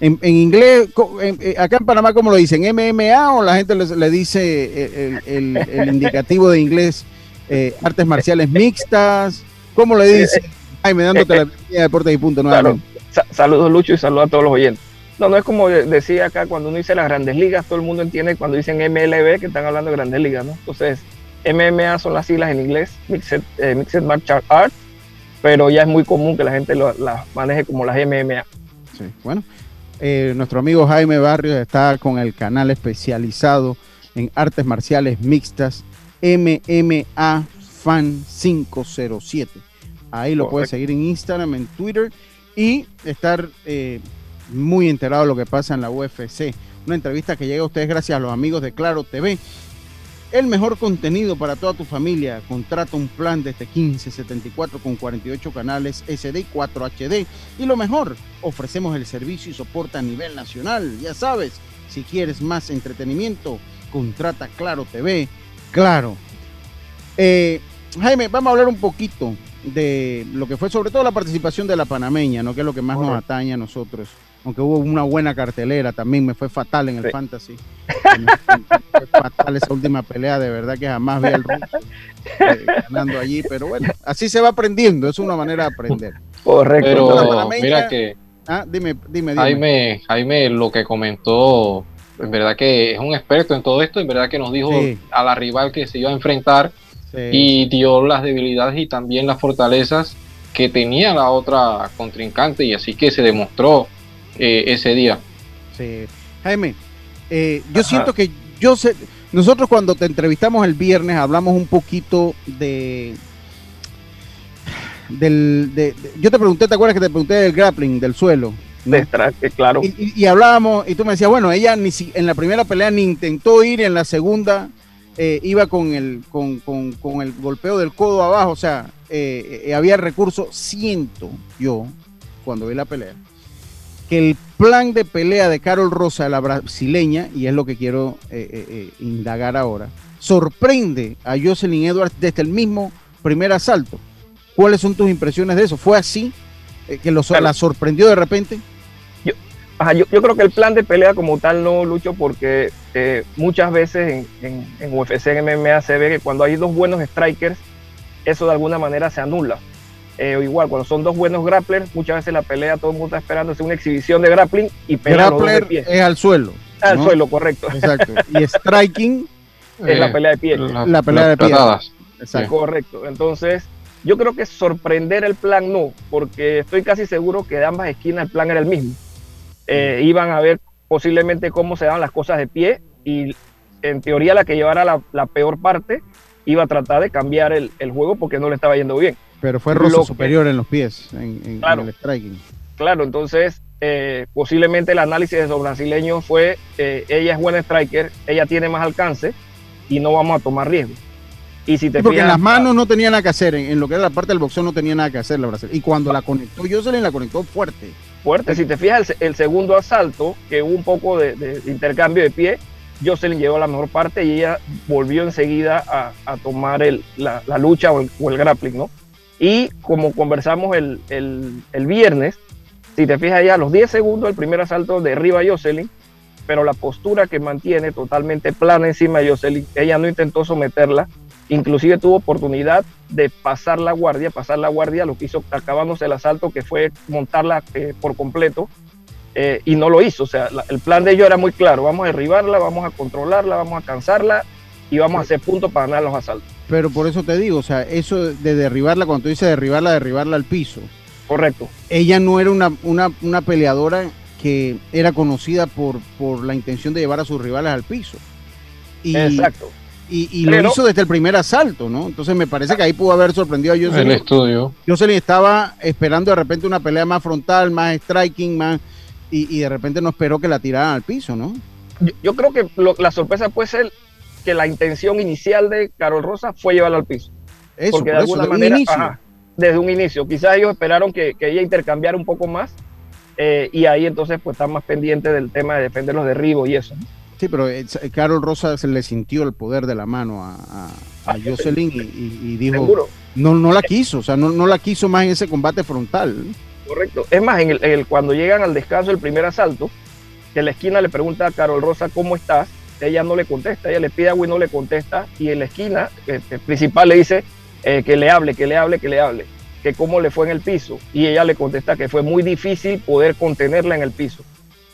En, en inglés, en- eh, acá en Panamá, ¿cómo lo dicen? ¿MMA o la gente le, dice el, el- el indicativo de inglés eh, artes marciales mixtas? ¿Cómo le dicen? Jaime, dándote la *laughs* bienvenida a Deportes y Punto
Claro.
nuevamente.
Sa- saludos Lucho y saludos a todos los oyentes. No, no es como de- decía acá cuando uno dice las grandes ligas, todo el mundo entiende cuando dicen MLB que están hablando de grandes ligas, ¿no? Entonces, MMA son las siglas en inglés, Mixed, eh, Mixed Martial Arts, pero ya es muy común que la gente las maneje como las MMA.
Sí, bueno. eh, nuestro amigo Jaime Barrios está con el canal especializado en artes marciales mixtas MMA Fan 507. Ahí lo puedes seguir en Instagram, en Twitter y estar eh, muy enterado de lo que pasa en la UFC. Una entrevista que llega a ustedes gracias a los amigos de Claro TV. El mejor contenido para toda tu familia. Contrata un plan desde 1574 con 48 canales SD y 4 HD. Y lo mejor, ofrecemos el servicio y soporte a nivel nacional. Ya sabes, si quieres más entretenimiento, contrata Claro TV. Claro. Eh, Jaime, vamos a hablar un poquito de lo que fue sobre todo la participación de la panameña, ¿no? que es lo que más nos atañe a nosotros. Aunque hubo una buena cartelera, también me fue fatal en el
Sí.
fantasy. *laughs* Me fue fatal esa última pelea, de verdad que jamás vi al ruso eh, ganando allí, pero bueno, así se va aprendiendo, es una manera de aprender.
Correcto.
Pero mira que
Ah, dime, dime, dime.
Jaime, Jaime lo que comentó, en verdad que es un experto en todo esto, en verdad que nos dijo
Sí.
a la rival que se iba a enfrentar
Sí.
y dio las debilidades y también las fortalezas que tenía la otra contrincante y así que se demostró eh, ese día.
Sí. Jaime, eh, yo
Ajá.
siento que yo sé, nosotros cuando te entrevistamos el viernes hablamos un poquito de del de, de- yo te pregunté, ¿te acuerdas que te pregunté del grappling, del suelo? ¿no?
Eh, claro.
Y, y- y hablábamos, y tú me decías, bueno, ella ni si, en la primera pelea ni intentó ir, y en la segunda eh, iba con el, con, con- con el golpeo del codo abajo, o sea, eh, eh, había recurso, siento yo, cuando vi la pelea, que el plan de pelea de Carol Rosa, la brasileña, y es lo que quiero eh, eh, eh, indagar ahora, sorprende a Jocelyn Edwards desde el mismo primer asalto. ¿Cuáles son tus impresiones de eso? ¿Fue así? Eh, ¿Que lo,
Claro.
la sorprendió de repente?
Ajá, yo, yo creo que el plan de pelea como tal no lucho porque eh, muchas veces en, en, en UFC, en MMA se ve que cuando hay dos buenos strikers, eso de alguna manera se anula. Eh, o igual, cuando son dos buenos grapplers, muchas veces la pelea todo el mundo está esperando hacer una exhibición de grappling y pelear los dos de
Grappler
pie.
es al suelo.
Al suelo, correcto.
Exacto. *laughs* Y striking,
Es la
Eh,
pelea de pie.
la-
la pelea de pie.
patadas.
Exacto.
Correcto. Entonces, yo creo que sorprender el plan no, porque estoy casi seguro que de ambas esquinas el plan era el mismo. Eh, iban a ver posiblemente cómo se daban las cosas de pie y en teoría la que llevara la, la peor parte iba a tratar de cambiar el, el juego porque no le estaba yendo bien.
Pero fue
que-
superior en los pies, en, en-
Claro.
en el striking.
Claro, entonces eh, posiblemente el análisis de los brasileños fue, eh, ella es buena striker, ella tiene más alcance y no vamos a tomar riesgo. Y si te
porque en las manos no tenía nada que hacer, en, en lo que era la parte del boxeo no tenía nada que hacer la brasileña. Y cuando la conectó Jocelyn, la conectó fuerte.
fuerte. Si te fijas, el, se- el segundo asalto, que hubo un poco de, de intercambio de pie, Jocelyn llegó a la mejor parte y ella volvió enseguida a, a tomar el- la, la lucha o el, o el grappling, ¿no? Y como conversamos el, el- el viernes, si te fijas ya los 10 segundos del primer asalto derriba a Jocelyn, pero la postura que mantiene totalmente plana encima de Jocelyn, ella no intentó someterla, inclusive tuvo oportunidad de pasar la guardia, pasar la guardia, lo que hizo acabándose el asalto, que fue montarla eh, por completo, eh, y no lo hizo. O sea, el plan de ellos era muy claro, vamos a derribarla, vamos a controlarla, vamos a cansarla y vamos a hacer puntos para ganar los asaltos.
Pero por eso te digo, o sea, eso de derribarla, cuando tú dices derribarla, derribarla al piso.
Correcto.
Ella no era una, una, una peleadora que era conocida por, por la intención de llevar a sus rivales al piso. Y,
Exacto.
Y, y
Pero-
lo hizo desde el primer asalto, ¿no? Entonces me parece que ahí pudo haber sorprendido a Jocelyn.
El estudio.
Jocelyn estaba esperando de repente una pelea más frontal, más striking, más. Y, y de repente no esperó que la tiraran al piso, ¿no?
Yo, yo creo que lo- la sorpresa puede ser que la intención inicial de Carol Rosa fue llevarla al piso.
Eso,
Porque de
por eso,
alguna
desde un
manera,
inicio.
ajá, desde un inicio, quizás ellos esperaron que, que ella intercambiara un poco más eh, y ahí entonces pues están más pendientes del tema de defender los derribos y eso.
Sí, pero eh, Carol Rosa se le sintió el poder de la mano a, a, a *laughs* Jocelyn y, y- y dijo,
Seguro.
no, no la quiso, o sea, no, no la quiso más en ese combate frontal.
Correcto. Es más, en el, en el- cuando llegan al descanso del primer asalto, que en la esquina le pregunta a Carol Rosa cómo estás, ella no le contesta, ella le pide agua y no le contesta, y en la esquina el principal le dice eh, que le hable, que le hable, que le hable, que cómo le fue en el piso, y ella le contesta que fue muy difícil poder contenerla en el piso.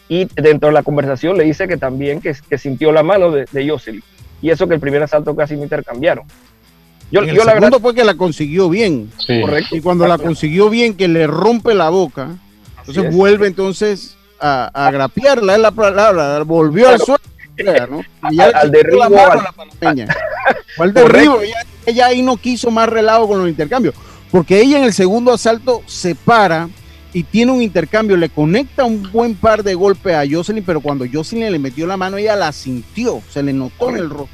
Y dentro de la conversación le dice que también que, que sintió la mano de, de Jocelyn, y eso que el primer asalto casi no intercambiaron. Yo,
En el
yo la
segundo
verdad,
fue que la consiguió bien.
Correcto.
Y cuando la consiguió bien, que le rompe la boca, entonces
es.
vuelve entonces a, a grapearla, es la palabra, volvió al suelo.
Al- derribo, *laughs* al-
derribo, ella, ella ahí no quiso más relajo con los intercambios, porque ella en el segundo asalto se para y tiene un intercambio, le conecta un buen par de golpes a Jocelyn, pero cuando Jocelyn le metió la mano, ella la sintió, se le notó en el rostro.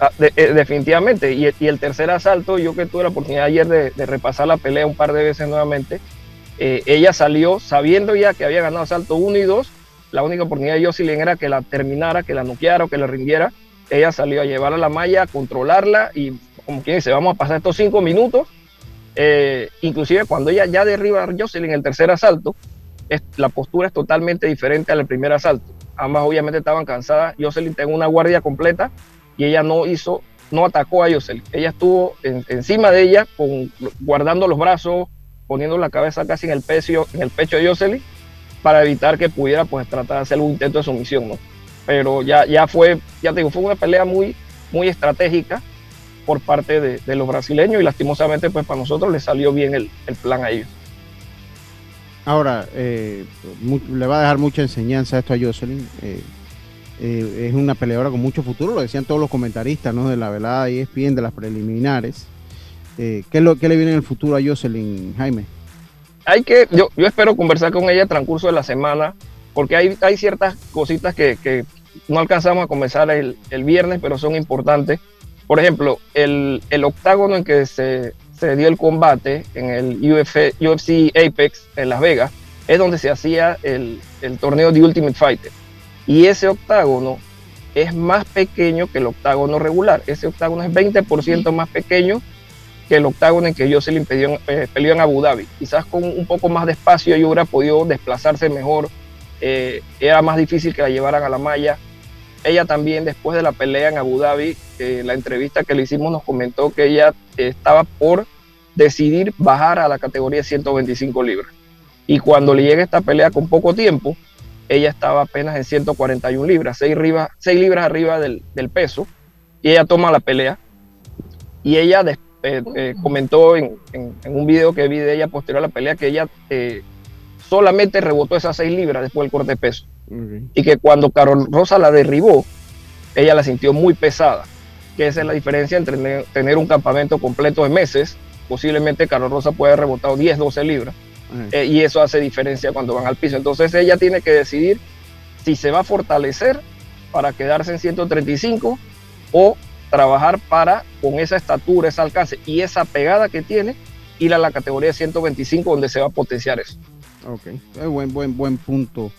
Ah, de- eh, definitivamente. Y, y el tercer asalto, yo que tuve la oportunidad ayer de, de repasar la pelea un par de veces nuevamente, eh, ella salió sabiendo ya que había ganado asalto 1 y 2. La única oportunidad de Jocelyn era que la terminara, que la noqueara o que la rindiera. Ella salió a llevarla a la malla, a controlarla y, como quien dice, vamos a pasar estos cinco minutos. Eh, inclusive cuando ella ya derriba a Jocelyn en el tercer asalto, la postura es totalmente diferente al primer asalto. Ambas obviamente estaban cansadas. Jocelyn tenía una guardia completa y ella no hizo, no atacó a Jocelyn. Ella estuvo en- encima de ella, guardando los brazos, poniendo la cabeza casi en el pecho, en el pecho de Jocelyn, para evitar que pudiera pues tratar de hacer un intento de sumisión, ¿no? Pero ya, ya fue, ya te digo, fue una pelea muy, muy estratégica por parte de, los brasileños y lastimosamente pues para nosotros les salió bien el, plan a ellos.
Ahora, eh, le va a dejar mucha enseñanza esto a Jocelyn. eh, eh, es una peleadora con mucho futuro, lo decían todos los comentaristas ¿no? de la velada y ESPN, de las preliminares. ¿qué, es lo, ¿Qué le viene en el futuro a Jocelyn, Jaime?
Hay que, yo, yo espero conversar con ella el transcurso de la semana, porque hay, hay ciertas cositas que, que no alcanzamos a comenzar el, el viernes, pero son importantes. Por ejemplo, el, el octágono en que se, se dio el combate en el UFC, UFC Apex en Las Vegas es donde se hacía el, el torneo de Ultimate Fighter. Y ese octágono es más pequeño que el octágono regular. Ese octágono es 20% más pequeño que el octágono en que Jocelyn peleó, eh, peleó en Abu Dhabi. Quizás con un poco más de espacio yo hubiera podido desplazarse mejor. eh, era más difícil que la llevaran a la malla. Ella también, después de la pelea en Abu Dhabi, eh, la entrevista que le hicimos nos comentó que ella estaba por decidir bajar a la categoría de 125 libras. Y cuando le llega esta pelea con poco tiempo, ella estaba apenas en 141 libras, 6, arriba, 6 libras arriba del, del peso, y ella toma la pelea. Y ella des- eh, eh, comentó en, en- en un video que vi de ella posterior a la pelea que ella eh, solamente rebotó esas 6 libras después del corte de peso. Y que cuando Carol Rosa la derribó, ella la sintió muy pesada. Que esa es la diferencia entre tener, tener un campamento completo de meses. Posiblemente Carol Rosa puede haber rebotado 10, 12 libras. Y eso hace diferencia cuando van al piso. Entonces ella tiene que decidir si se va a fortalecer para quedarse en 135 o trabajar para, con esa estatura, ese alcance y esa pegada que tiene, ir a la categoría 125 donde se va a potenciar eso.
Ok, es buen, buen, buen punto,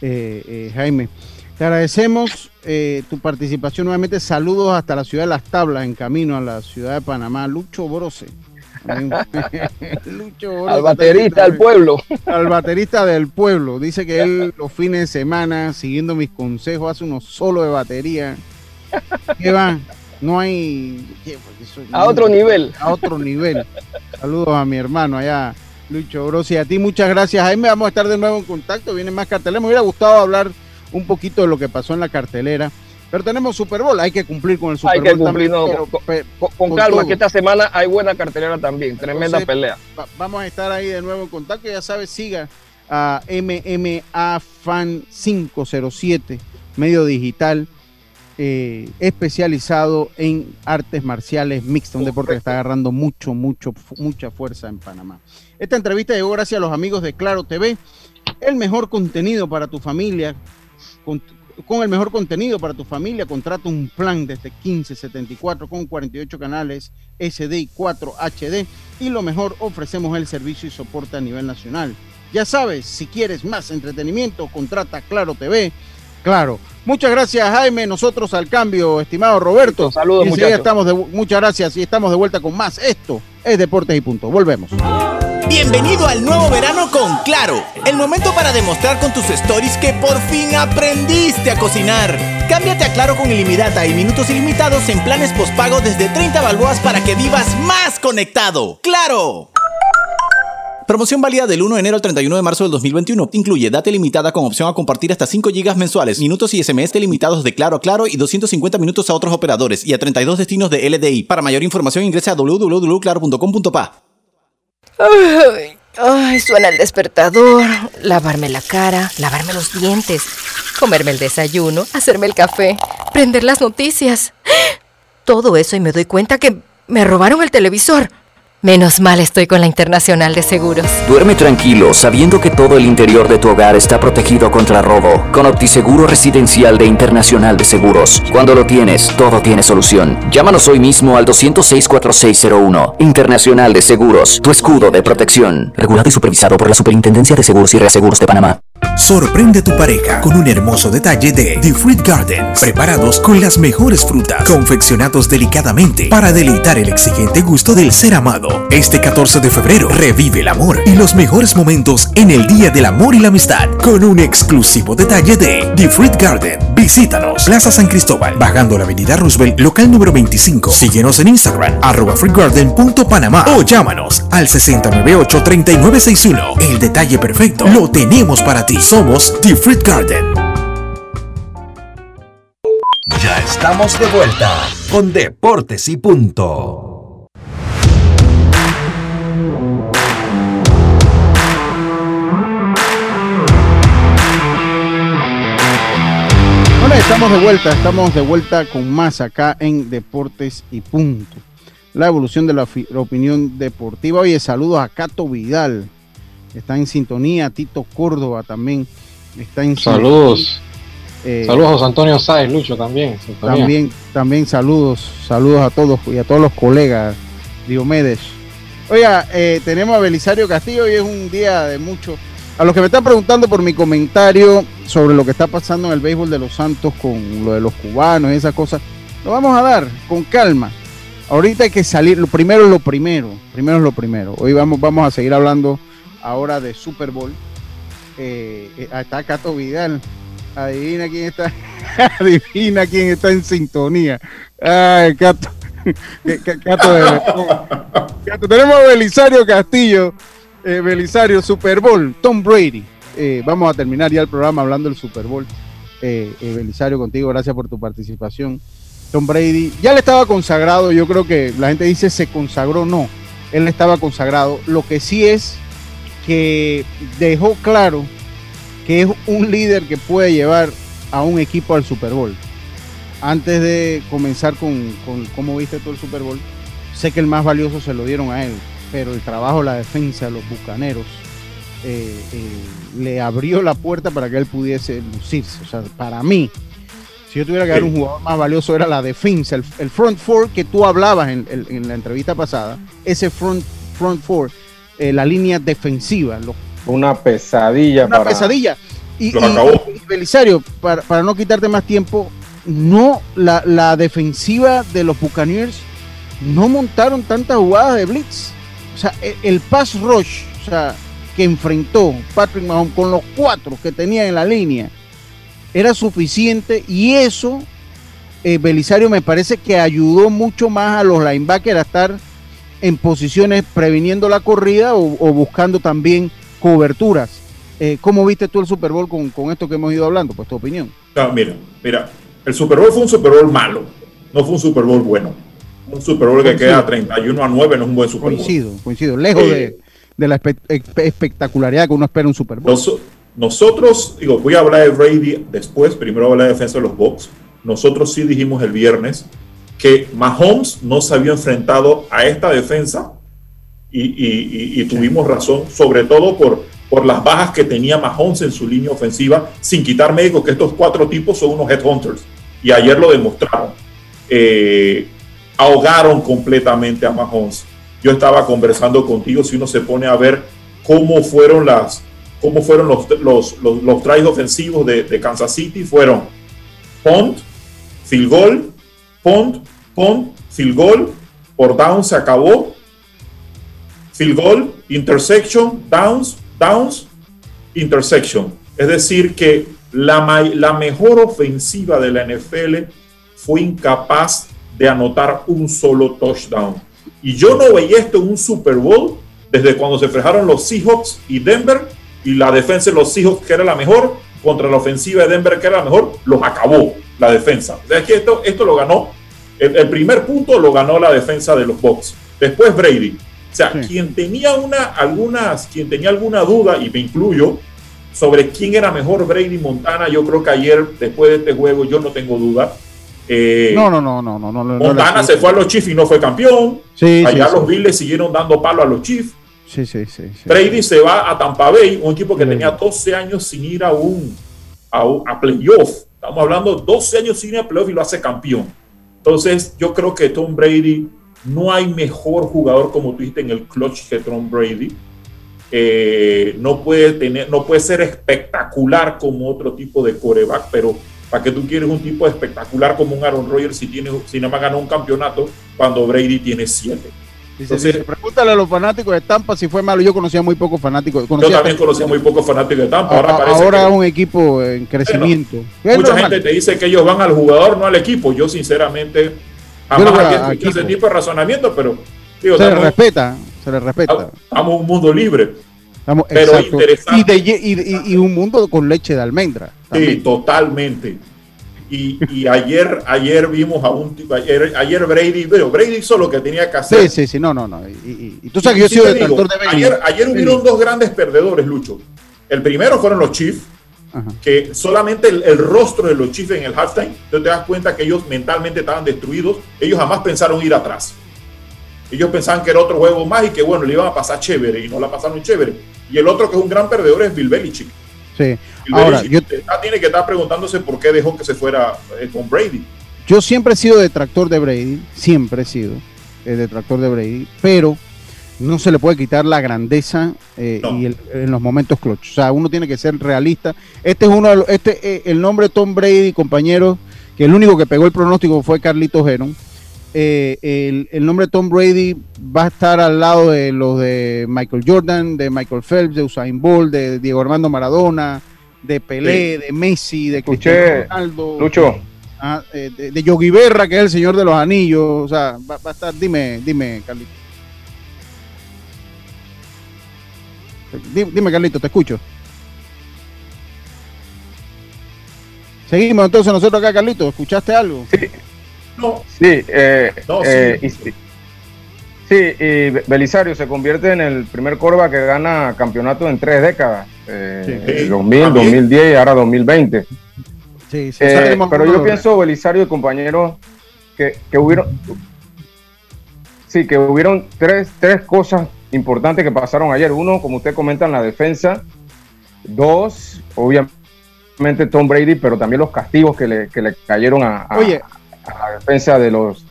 eh, eh, Jaime. Te agradecemos eh, tu participación nuevamente. Saludos hasta la ciudad de Las Tablas, en camino a la ciudad de Panamá. Lucho Brose. *laughs*
Lucho Brose. Al baterista del pueblo.
Al baterista del pueblo. Dice que él *laughs* los fines de semana, siguiendo mis consejos, hace unos solos de batería. ¿Qué va? No hay...
A otro nivel.
A otro nivel. Saludos a mi hermano allá Lucho Grossi. A ti muchas gracias, Jaime. Vamos a estar de nuevo en contacto. Vienen más carteles. Me hubiera gustado hablar un poquito de lo que pasó en la cartelera. Pero tenemos Super Bowl, hay que cumplir con el Super Bowl.
Hay que cumplir, con, calma, que esta semana hay buena cartelera también, tremenda pelea.
vamos a estar ahí de nuevo en contacto, ya sabes, siga a MMA Fan 507, medio digital, eh, especializado en artes marciales mixtas, un deporte que está agarrando mucho, mucho, mucha fuerza en Panamá. Esta entrevista llegó gracias a los amigos de Claro TV, el mejor contenido para tu familia, con, el mejor contenido para tu familia, contrata un plan desde 1574 con 48 canales SD y 4 HD y lo mejor ofrecemos el servicio y soporte a nivel nacional. Ya sabes, si quieres más entretenimiento, contrata Claro TV. Claro. Muchas gracias, Jaime. Nosotros al cambio, estimado Roberto.
Saludos, muchachos.
Estamos de, muchas gracias y estamos de vuelta con más. Esto es Deportes y Punto. Volvemos.
Bienvenido al nuevo verano con Claro. El momento para demostrar con tus stories que por fin aprendiste a cocinar. Cámbiate a Claro con ilimitada y minutos ilimitados en planes postpago desde 30 balboas para que vivas más conectado. ¡Claro! Promoción válida del 1 de enero al 31 de marzo del 2021. Incluye data limitada con opción a compartir hasta 5 GB mensuales, minutos y SMS delimitados de Claro a Claro y 250 minutos a otros operadores y a 32 destinos de LDI. Para mayor información ingresa a www.claro.com.pa.
Ay, suena el despertador, lavarme la cara, lavarme los dientes, comerme el desayuno, hacerme el café, prender las noticias. Todo eso y me doy cuenta que me robaron el televisor. Menos mal estoy con la Internacional de Seguros.
Duerme tranquilo sabiendo que todo el interior de tu hogar está protegido contra robo. Con OptiSeguro Residencial de Internacional de Seguros. Cuando lo tienes, todo tiene solución. Llámanos hoy mismo al 206-4601. Internacional de Seguros, tu escudo de protección. Regulado y supervisado por la Superintendencia de Seguros y Reaseguros de Panamá.
Sorprende a tu pareja con un hermoso detalle de The Fruit Gardens, preparados con las mejores frutas, confeccionados delicadamente para deleitar el exigente gusto del ser amado. Este 14 de febrero revive el amor y los mejores momentos en el Día del Amor y la Amistad con un exclusivo detalle de The Fruit Garden. Visítanos, Plaza San Cristóbal, bajando la avenida Roosevelt, local número 25. Síguenos en Instagram, arroba fruitgarden.panamá o llámanos al 698-3961. El detalle perfecto lo tenemos para ti. Somos The Fruit Garden.
Ya estamos de vuelta con Deportes y Punto.
Estamos de vuelta, estamos de vuelta con más acá en Deportes y Punto. La evolución de la, la opinión deportiva. Oye, saludos a Cato Vidal, está en sintonía. Tito Córdoba también está en
Saludos. Eh, saludos a José Antonio Sáez, Lucho también.
También, también saludos, saludos a todos y a todos los colegas Diomedes. Oiga, eh, tenemos a Belisario Castillo y es un día de mucho. A los que me están preguntando por mi comentario sobre lo que está pasando en el béisbol de los Santos con lo de los cubanos y esas cosas, lo vamos a dar con calma. Ahorita hay que salir, lo primero es lo primero, primero es lo primero. Hoy vamos, vamos a seguir hablando ahora de Super Bowl. Eh, eh, está Cato Vidal. Adivina quién está. *laughs* Adivina quién está en sintonía. Ay, Cato. *laughs* Cato, Tenemos a Belisario Castillo. Eh, Belisario, Super Bowl, Tom Brady. vamos a terminar ya el programa hablando del Super Bowl. Belisario, contigo, gracias por tu participación. Tom Brady ya le estaba consagrado. Yo creo que la gente dice se consagró. No, él estaba consagrado. Lo que sí es que dejó claro que es un líder que puede llevar a un equipo al Super Bowl. Antes de comenzar con, cómo viste todo el Super Bowl, sé que el más valioso se lo dieron a él, pero el trabajo, la defensa, los bucaneros, eh, eh, le abrió la puerta para que él pudiese lucirse. O sea, para mí, Si yo tuviera que dar un jugador más valioso era la defensa, el, el front four que tú hablabas en, en- en la entrevista pasada, ese front, front four, eh, la línea defensiva, los
Una pesadilla
una
para.
pesadilla. Y, y- y, Belisario, para, para no quitarte más tiempo, no, la, la defensiva de los Buccaneers no montaron tantas jugadas de blitz. O sea, el, el pass rush, o sea, que enfrentó Patrick Mahomes con los cuatro que tenía en la línea, era suficiente y eso, eh, Belisario, me parece que ayudó mucho más a los linebackers a estar en posiciones previniendo la corrida o, buscando también coberturas. Eh, ¿Cómo viste tú el Super Bowl con, con esto que hemos ido hablando? Pues tu opinión.
Mira, mira, el Super Bowl fue un Super Bowl malo, no fue un Super Bowl bueno. Un Super Bowl que queda 31 a 9 no es un buen Super Bowl.
Coincido, coincido. Lejos
Eh,
de, de la espe- espectacularidad que uno espera un Super Bowl.
Nos- nosotros, digo, voy a hablar de Brady después, primero hablar de defensa de los Bucks. Nosotros sí dijimos el viernes que Mahomes no se había enfrentado a esta defensa y, y- y- y tuvimos razón, sobre todo por, por las bajas que tenía Mahomes en su línea ofensiva, sin quitar médicos que estos cuatro tipos son unos headhunters. Y ayer lo demostraron. Eh, ahogaron completamente a Mahomes. Yo estaba conversando contigo, si uno se pone a ver cómo fueron las cómo fueron los, los, los, los ofensivos de, Kansas City, fueron punt, field goal, punt, punt, field goal, por down se acabó, field goal, intersection, downs, downs, intersection. Es decir, que la, la mejor ofensiva de la NFL fue incapaz de anotar un solo touchdown. Y yo no veía esto en un Super Bowl desde cuando se enfrentaron los Seahawks y Denver y la defensa de los Seahawks, que era la mejor, contra la ofensiva de Denver, que era la mejor, los acabó la defensa. O sea, es que esto, esto lo ganó, el, el primer punto lo ganó la defensa de los Bucks. Después Brady. O sea, quien tenía una, algunas, quien tenía alguna duda, y me incluyo, sobre quién era mejor Brady Montana, yo creo que ayer, después de este juego, yo no tengo duda. Eh,
No, no, no, no, no. no,
Montana se fue a los Chiefs y no fue campeón.
Sí, sí,
Allá
sí.
los Bills le siguieron dando palo a los Chiefs.
Sí, sí, sí. sí.
Brady se va a Tampa Bay, un equipo que tenía 12 años sin ir a un a, un- a playoff. Estamos hablando 12 años sin ir a playoff y lo hace campeón. Entonces, yo creo que Tom Brady no hay mejor jugador como tú dijiste en el clutch que Tom Brady. Eh, no puede tener, no puede ser espectacular como otro tipo de coreback, pero para que tú quieres un tipo espectacular como un Aaron Rodgers si tiene, si nada más ganó un campeonato cuando Brady tiene siete.
Dice,
Entonces-
dice, pregúntale a los fanáticos de Tampa si fue malo. Yo conocía muy pocos fanáticos.
Yo también conocía muy pocos fanáticos de Tampa. Ahora
a-
parece
ahora
que-
un equipo en crecimiento.
Mucha gente te dice que ellos van al jugador, no al equipo. Yo, sinceramente, jamás
a
escuchado ese tipo de razonamiento, pero digo,
se le respeta, se le respeta.
estamos en un mundo libre. Pero
exacto.
interesante.
Y, de ye- y- y- y un mundo con leche de almendra.
Sí, totalmente. Y, y ayer, ayer vimos a un tipo, ayer, ayer Brady, pero Brady hizo lo que tenía que hacer.
Sí, sí, sí, no, no, no. Y, tú sabes que yo
digo,
detractor de Brady.
Ayer, ayer hubieron dos grandes perdedores, Lucho. El primero fueron los Chiefs, que solamente el, el rostro de los Chiefs en el halftime, tú te das cuenta que ellos mentalmente estaban destruidos. Ellos jamás pensaron ir atrás. Ellos pensaban que era otro juego más y que bueno, le iban a pasar chévere y no la pasaron chévere. Y el otro que es un gran perdedor es Bill Belichick.
Sí.
Bill
Ahora,
Belichick
yo,
está- tiene que estar preguntándose por qué dejó que se fuera eh, con Brady.
yo siempre he sido detractor de Brady, siempre he sido eh, detractor de Brady, pero no se le puede quitar la grandeza eh, y el- en los momentos clutch. O sea, uno tiene que ser realista. Este es uno de los- este eh, el nombre Tom Brady, compañeros, que el único que pegó el pronóstico fue Carlitos Heron. Eh, el, el nombre Tom Brady va a estar al lado de los de Michael Jordan, de Michael Phelps, de Usain Bolt, de Diego Armando Maradona, de Pelé, de Messi, de Cristiano Ronaldo.
Lucho.
Ah, eh, de, de Yogi Berra, que es el señor de los anillos. O sea, va, va a estar, dime, dime, Carlito. Dime, dime, Carlito, te escucho. Seguimos entonces nosotros acá, Carlito. ¿Escuchaste algo?
Sí.
No.
Sí, eh,
No,
eh,
sí.
y- sí, sí, y Belisario se convierte en el primer corva que gana campeonato en tres décadas. eh,
Sí.
2000,
También.
2010 y ahora 2020.
Sí, sí.
Eh, pero yo pienso, Belisario y compañeros, que, que hubieron, sí, que hubieron tres, tres cosas importantes que pasaron ayer. Uno, como usted comenta, en la defensa. Dos, obviamente, obviamente Tom Brady, pero también los castigos que le, que le cayeron a, a-
Oye.
A la defensa de los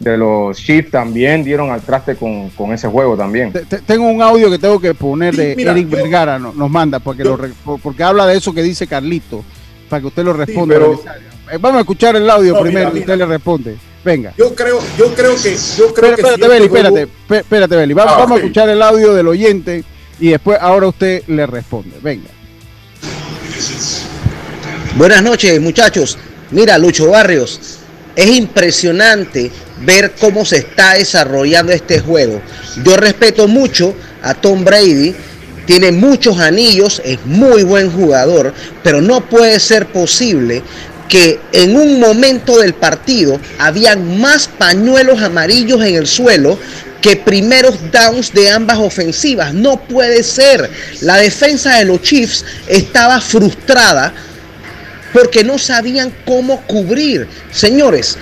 de los Chiefs también dieron al traste con, con ese juego también.
Te- te- tengo un audio que tengo que poner de
mira,
Eric
yo-
Vergara, no- nos manda, porque, lo re- por- porque habla de eso que dice Carlito, para que usted lo responda.
pero-.
Eh, Vamos a escuchar el audio
No,
primero
mira,
y usted le responde. Venga.
Yo creo, yo creo que, yo creo que
espérate,
si
Beli,
juego-
espérate, pe- espérate, Beli. Va-
Ah,
vamos a escuchar el audio del oyente y después ahora usted le responde. Venga.
Buenas noches, muchachos. Mira, Lucho Barrios, es impresionante ver cómo se está desarrollando este juego. Yo respeto mucho a Tom Brady, tiene muchos anillos, es muy buen jugador, pero no puede ser posible que en un momento del partido habían más pañuelos amarillos en el suelo que primeros downs de ambas ofensivas. No puede ser. La defensa de los Chiefs estaba frustrada porque no sabían cómo cubrir. Señores,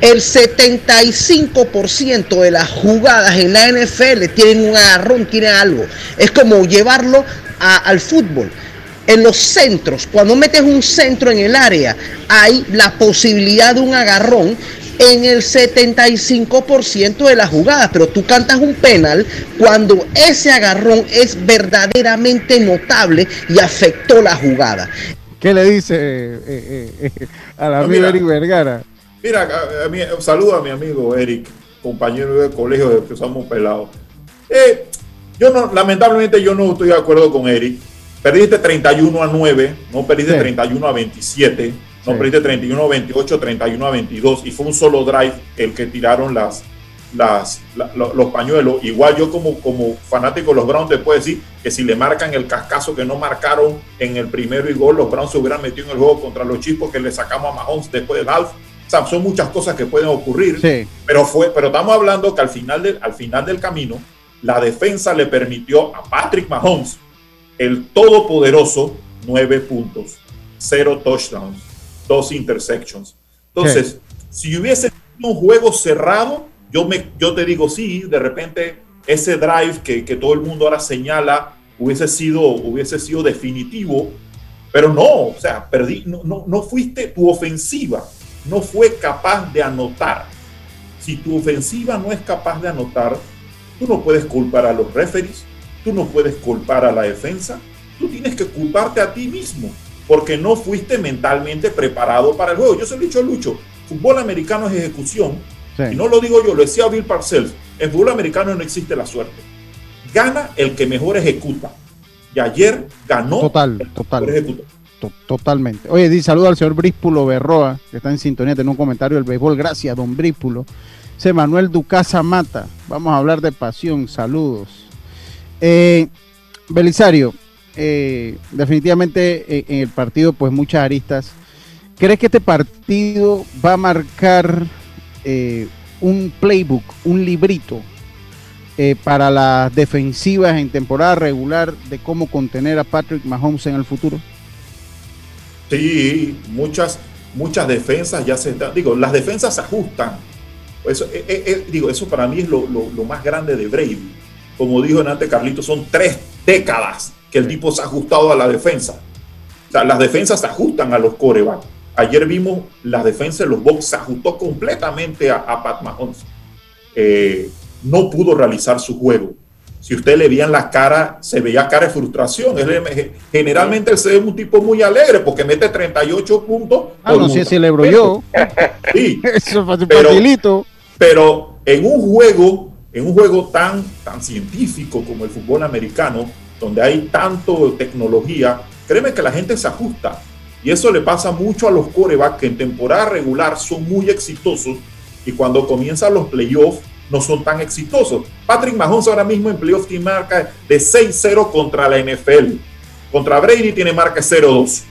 el 75% de las jugadas en la NFL tienen un agarrón, tienen algo. Es como llevarlo al fútbol. En los centros, cuando metes un centro en el área, hay la posibilidad de un agarrón en el 75% de las jugadas, pero tú cantas un penal cuando ese agarrón es verdaderamente notable y afectó la jugada.
¿Qué le dice eh, eh, eh, al
No, mira.
Eric Vergara?
Mira, a- a mí- saludo a mi amigo Eric, compañero de colegio de que somos pelados. Eh, yo no, lamentablemente yo no estoy de acuerdo con Eric. Perdiste 31 a 9, no perdiste
Sí.
31 a 27, no
Sí.
perdiste 31 a 28, 31 a 22 y fue un solo drive el que tiraron las, las, la- lo- los pañuelos. Igual yo como, como fanático de los Browns te puedo decir que si le marcan el cascazo que no marcaron en el primero y gol, los Browns se hubieran metido en el juego contra los Chiefs porque le sacamos a Mahomes después del half. O sea, son muchas cosas que pueden ocurrir.
Sí.
Pero fue, pero estamos hablando que al final del, al final del camino, la defensa le permitió a Patrick Mahomes, el todopoderoso, nueve puntos, cero touchdowns, dos intersections. Entonces, si hubiese un juego cerrado, yo, me, yo te digo, sí, de repente ese drive que, que todo el mundo ahora señala hubiese sido, hubiese sido definitivo, pero no, o sea, perdí, no, no, no fuiste, tu ofensiva no fue capaz de anotar. Si tu ofensiva no es capaz de anotar, tú no puedes culpar a los referees, tú no puedes culpar a la defensa, tú tienes que culparte a ti mismo, porque no fuiste mentalmente preparado para el juego. Yo se lo he dicho a Lucho, fútbol americano es ejecución,
Sí.
y no lo digo yo, lo decía Bill Parcells, en fútbol americano no existe la suerte. Gana el que mejor ejecuta. Y ayer ganó
Total,
el
total.
mejor ejecutor.
To- Totalmente. Oye, di saludo al señor Bríspulo Berroa, que está en sintonía, tiene un comentario del béisbol. Gracias, don Bríspulo. Dice Manuel Ducasa Mata. Vamos a hablar de pasión. Saludos. Eh, Belisario, eh, definitivamente eh, en el partido, pues muchas aristas. ¿Crees que este partido va a marcar eh, un playbook, un librito eh, para las defensivas en temporada regular de cómo contener a Patrick Mahomes en el futuro?
Sí, muchas, muchas defensas ya se están, digo, las defensas se ajustan. Eso, eh, digo, eso para mí es lo, lo- lo más grande de Brady. Como dijo antes Carlito, son tres décadas que el tipo se ha ajustado a la defensa. O sea, las defensas se ajustan a los corebacks. Ayer vimos las defensas de los Bucks se ajustó completamente a, a Pat Mahomes. Eh, no pudo realizar su juego. Si usted le veía en la cara, se veía cara de frustración. Generalmente él se ve un tipo muy alegre porque mete 38 puntos.
Ah, no, si celebro yo.
Sí, *laughs* *laughs*
Eso fue
Pero-
facilito.
pero en un juego, en un juego tan, tan científico como el fútbol americano, donde hay tanto tecnología, créeme que la gente se ajusta. Y eso le pasa mucho a los corebacks que en temporada regular son muy exitosos y cuando comienzan los playoffs no son tan exitosos. Patrick Mahomes ahora mismo en playoffs tiene marca de 6-0 contra la NFL. Contra Brady tiene marca 0-2.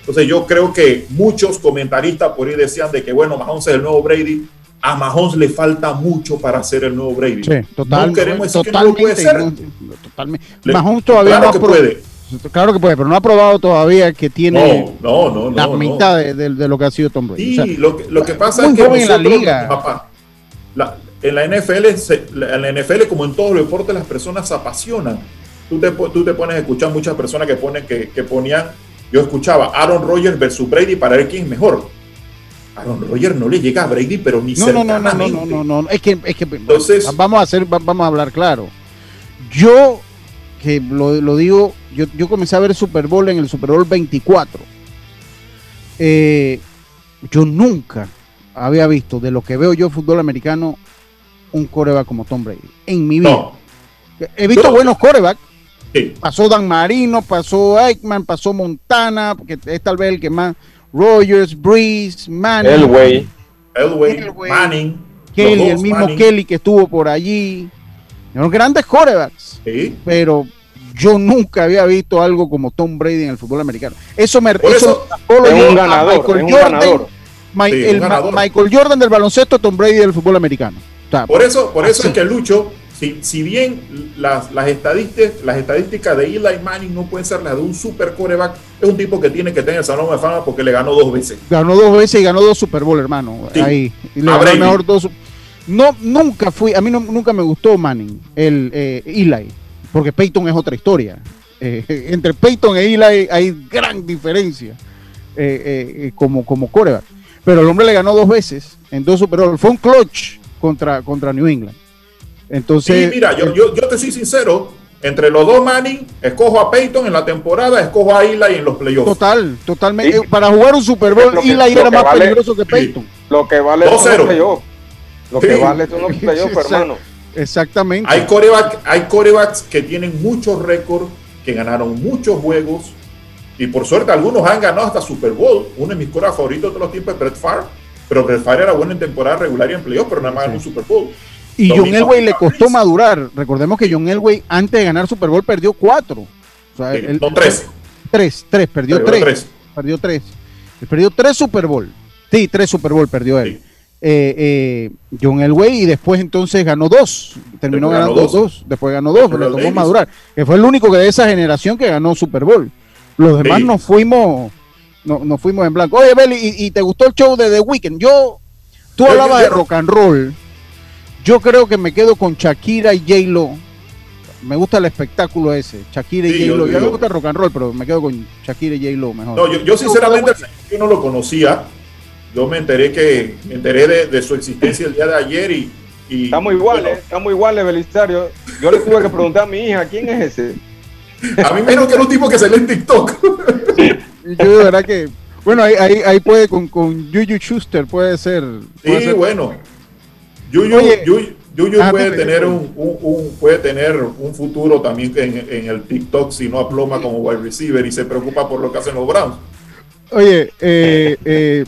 Entonces yo creo que muchos comentaristas por ahí decían de que bueno, Mahomes es el nuevo Brady. A Mahomes le falta mucho para ser el nuevo Brady.
Sí, total,
no queremos decir que no lo puede ser.
no, totalmente. Mahomes todavía
claro
no ha
que
pro-
puede.
Claro que puede, pero no ha probado todavía que tiene
No, no, no,
la mitad de, de- de lo que ha sido Tom Brady.
Sí,
O sea,
lo, que, lo que pasa es que
joven en la
nosotros,
liga.
papá, la- en la NFL, se- en la NFL como en todos los deportes, las personas se apasionan. Tú te, tú te pones a escuchar muchas personas que ponen que, que ponían yo escuchaba Aaron Rodgers versus Brady para ver quién es mejor. Aaron Rodgers no le llega a Brady, pero ni
No, no, no, no, no,
cercanamente.
no, no, no, es que, es que
Entonces-
vamos a hacer, va- vamos a hablar claro. Yo, que lo, lo digo, yo, yo comencé a ver Super Bowl en el Super Bowl 24. Eh, yo nunca había visto de lo que veo yo fútbol americano un coreback como Tom Brady en mi vida. He visto buenos corebacks. Pasó Dan Marino, pasó Eichmann, pasó Montana, que es tal vez el que más. Rogers, Breeze, Manning.
Elway.
Elway, Manning.
Kelly, el mismo
Manning.
Kelly que estuvo por allí. Los grandes corebacks. Pero yo nunca había visto algo como Tom Brady en el fútbol americano. Eso me
Por
eso,
eso,
solo
es un
yo a
ganador,
Michael
es un
Jordan,
ganador.
Mi-
Sí,
el
un ganador.
Michael Jordan del baloncesto, Tom Brady del fútbol americano. O sea,
Por eso, por eso
así.
es que Lucho, si, si bien las, las, estadísticas, las estadísticas de Eli Manning no pueden ser las de un super coreback, es un tipo que tiene que tener el salón de fama porque le ganó dos veces.
ganó dos veces y ganó dos Super Bowl, hermano.
Sí.
Ahí. Y le ganó mejor dos. No, nunca fui, a mí no- nunca me gustó Manning, el eh, Eli, porque Peyton es otra historia. Eh, *laughs* entre Peyton e Eli hay gran diferencia eh, eh, eh, como, como coreback. Pero el hombre le ganó dos veces en dos Super Bowl. Fue un clutch contra, contra New England. Entonces,
Sí, mira, yo, yo, yo te soy sincero, entre los dos Manning, escojo a Peyton en la temporada, escojo a Eli en los playoffs.
total, totalmente. Eh, Para jugar un Super Bowl,
que-
Eli era más
vale-
peligroso que Peyton.
Lo que vale son
2-0.
los playoffs. Lo que
Sí.
vale son los *laughs* playoffs, hermano.
Exactamente.
Hay coreback, hay corebacks que tienen muchos récords, que ganaron muchos juegos, y por suerte algunos han ganado hasta Super Bowl. Uno de mis corebacks favoritos de los tiempos es Brett Favre, pero Brett Favre era bueno en temporada regular y en playoff, pero nada más ganó un Super Bowl.
Y John Elway le costó madurar. Recordemos que John Elway antes de ganar Super Bowl perdió cuatro. O sea,
Sí,
él-
no, tres.
Tres, tres, perdió
Perdió
tres.
tres.
Perdió tres. Perdió tres Super Bowl. Sí, tres Super Bowl perdió él. Eh, eh, John Elway y después entonces ganó dos. Terminó
ganó
ganando
dos.
dos. Después ganó dos,
Terrell
le tomó madurar. Que fue el único que de esa generación que ganó Super Bowl. Los demás
Sí.
nos fuimos, no, nos fuimos en blanco. Oye, Beli, ¿y, y te gustó el show de The Weeknd? Yo, tú hablabas de rock and roll. Yo creo que me quedo con Shakira y J-Lo. Me gusta el espectáculo ese, Shakira y
Sí,
J-Lo.
yo-
Ya me
yo-
gusta el rock and roll, pero me quedo con Shakira y J-Lo mejor.
No, yo, yo sinceramente yo no lo conocía. Yo me enteré que me enteré de, de su existencia el día de ayer y, y
Estamos iguales, estamos iguales, Belisario. Yo le tuve que preguntar a mi hija, ¿quién es ese?
a mí me dijeron que era un tipo que salió en TikTok.
Yo de verdad que, bueno, ahí, ahí, ahí puede con, con Juju Schuster, puede ser. puede
Sí,
ser-
bueno.
Oye,
Yuyu- Yuyu
ah,
puede tener un, un- un- puede tener un futuro también en, en el TikTok si no aploma como wide receiver y se preocupa por lo que hacen los Browns.
Oye, eh, eh,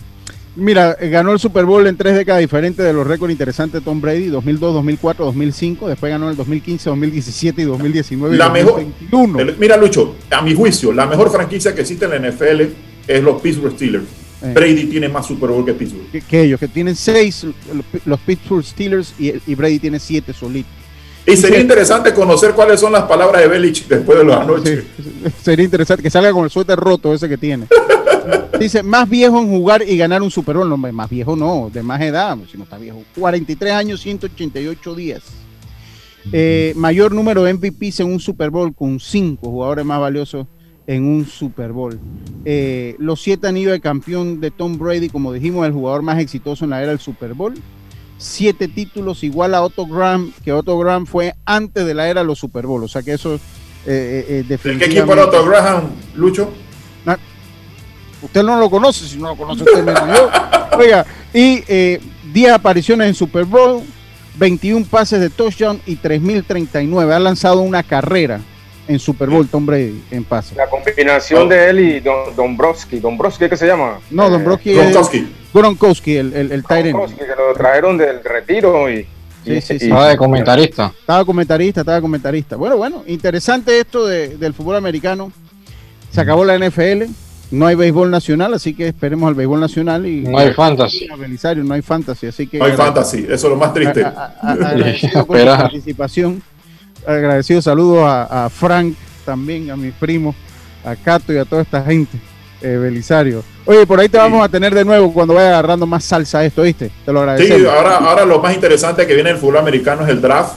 mira, eh, ganó el Super Bowl en tres décadas diferentes de los récords interesantes de Tom Brady, 2002, 2004, 2005, después ganó en el 2015, 2017 y 2019. y
La mejor,
2021.
el- mira Lucho, a mi juicio, la mejor franquicia que existe en la NFL es los Pittsburgh Steelers.
Eh.
Brady tiene más Super Bowl que Pittsburgh.
Que, que ellos, que tienen seis, los- Pittsburgh Steelers y, y Brady tiene siete solitos.
Y sería interesante conocer cuáles son las palabras de Belichick después de la noche.
Sería interesante que salga con el suéter roto ese que tiene. *laughs* *laughs* Dice, más viejo en jugar y ganar un Super Bowl. No, más viejo no, de más edad, si no está viejo. 43 años, 188 días. Eh, mayor número de MVPs en un Super Bowl con cinco jugadores más valiosos en un Super Bowl. Eh, los siete anillos de campeón de Tom Brady, como dijimos, el jugador más exitoso en la era del Super Bowl. Siete títulos igual a Otto Graham, que Otto Graham fue antes de la era de los Super Bowl. O sea que eso eh, eh, eh,
¿De qué
definitivamente...
equipo era Otto Graham, Lucho?
Ah, Usted no lo conoce, si no lo conoce usted menos yo. Oiga, y eh, 10 apariciones en Super Bowl, 21 pases de touchdown y 3.039. Ha lanzado una carrera en Super Bowl Tom Brady en pases.
La combinación de él y Don, Dombrowski. ¿Dombrowski qué se llama?
No, Dombrowski
Eh,
es Gronkowski, el, el, el.
Gronkowski, que lo trajeron del retiro y...
Sí, sí, sí.
Ah, de comentarista.
Estaba comentarista, estaba comentarista. Bueno, bueno, interesante esto de- del fútbol americano. Se acabó la NFL, no hay béisbol nacional, así que esperemos al béisbol nacional y
No hay fantasy.
Belisario, no hay fantasy, así que
No hay fantasy, eso es lo más triste.
A- a- a- agradecido por su
Espera.
participación. Agradecido saludos a, a Frank también, a mis primos, a Cato y a toda esta gente. Eh, Belisario. Oye, por ahí te vamos a tener de nuevo cuando vaya agarrando más salsa esto, ¿viste? Te lo
Sí,
agradecemos.
ahora, ahora lo más interesante que viene en el fútbol americano es el draft.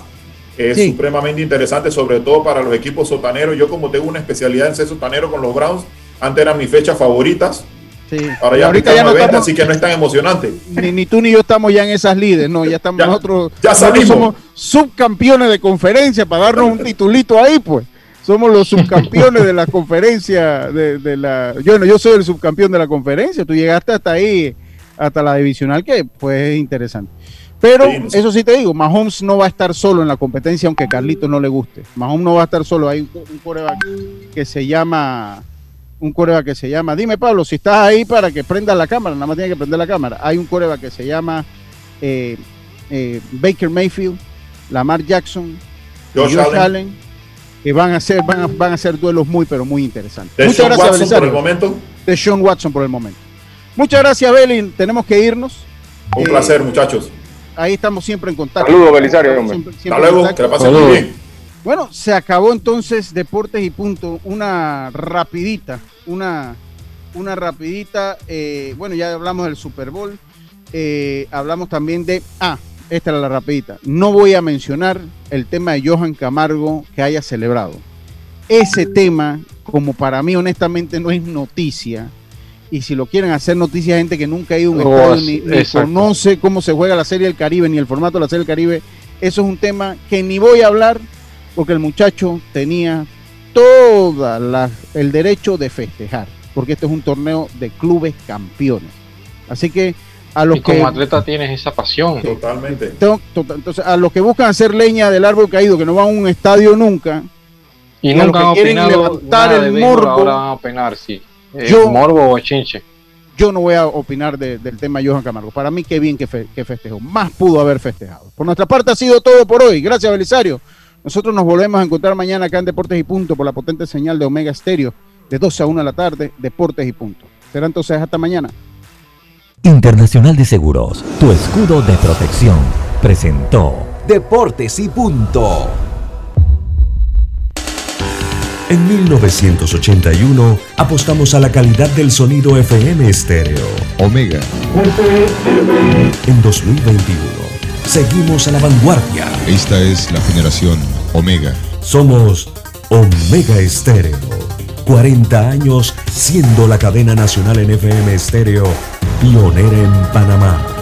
Es
Sí.
supremamente interesante, sobre todo para los equipos sotaneros. Yo como tengo una especialidad en ser sotanero con los Browns, Antes eran mis fechas favoritas.
Sí.
Ahora ya
ahorita ya no estamos-
así que no es tan emocionante.
Ni, ni tú ni yo estamos ya en esas líderes, no, ya estamos nosotros,
ya
nosotros
salimos.
somos subcampeones de conferencia para darnos un titulito ahí, pues. Somos los subcampeones de la conferencia de, de la yo no, yo soy el subcampeón de la conferencia, tú llegaste hasta ahí hasta la divisional que pues es interesante. Pero eso sí te digo, Mahomes no va a estar solo en la competencia aunque Carlito no le guste. Mahomes no va a estar solo, hay un, un quarterback que se llama un coreback que se llama, dime Pablo, si estás ahí para que prenda la cámara, nada más tiene que prender la cámara. Hay un coreback que se llama eh, eh, Baker Mayfield, Lamar Jackson,
Josh
Josh,
Allen.
Allen, que van a ser, van a, van a ser duelos muy, pero muy interesantes.
De
Muchas
Sean
gracias,
Watson por el momento.
De Sean Watson por el momento. Muchas gracias, Belin. Tenemos que irnos.
Un
Eh,
placer, muchachos.
Ahí estamos siempre en contacto.
Saludos, Belisario, hombre.
Siempre-
Hasta
siempre
luego, que la pasen muy bien.
Bueno, se acabó entonces Deportes y Punto. Una rapidita, una, una rapidita. eh, bueno, ya hablamos del Super Bowl. eh, hablamos también de... Ah, esta era la rapidita. No voy a mencionar el tema de Johan Camargo que haya celebrado. Ese tema, como para mí honestamente no es noticia, y si lo quieren hacer noticia gente que nunca ha ido a un
Oh,
estadio ni, ni conoce cómo se juega la Serie del Caribe ni el formato de la Serie del Caribe, eso es un tema que ni voy a hablar porque el muchacho tenía todo el derecho de festejar, porque este es un torneo de clubes campeones. Así que a los
Y como
que
atleta tienes esa pasión.
Totalmente.
to- to- entonces, a los que buscan hacer leña del árbol caído, que no van a un estadio nunca,
Y
a los
nunca
que
han
quieren levantar el morbo,
Ahora van a opinar, sí. Eh,
Yo-
morbo o chinche.
yo no voy a opinar de- del tema Johan Camargo. Para mí, qué bien que, fe- que festejó. Más pudo haber festejado. Por nuestra parte ha sido todo por hoy. Gracias, Belisario. Nosotros nos volvemos a encontrar mañana acá en Deportes y Punto por la potente señal de Omega Estéreo de 12 a 1 de la tarde, Deportes y Punto. Será entonces hasta mañana.
Internacional de Seguros, tu escudo de protección, presentó
Deportes y punto. En 1981 apostamos a la calidad del sonido FM estéreo.
Omega.
En 2021 seguimos a la vanguardia.
Esta es la generación Omega.
Somos Omega Estéreo. 40 años siendo la cadena nacional en FM estéreo, pionera en Panamá.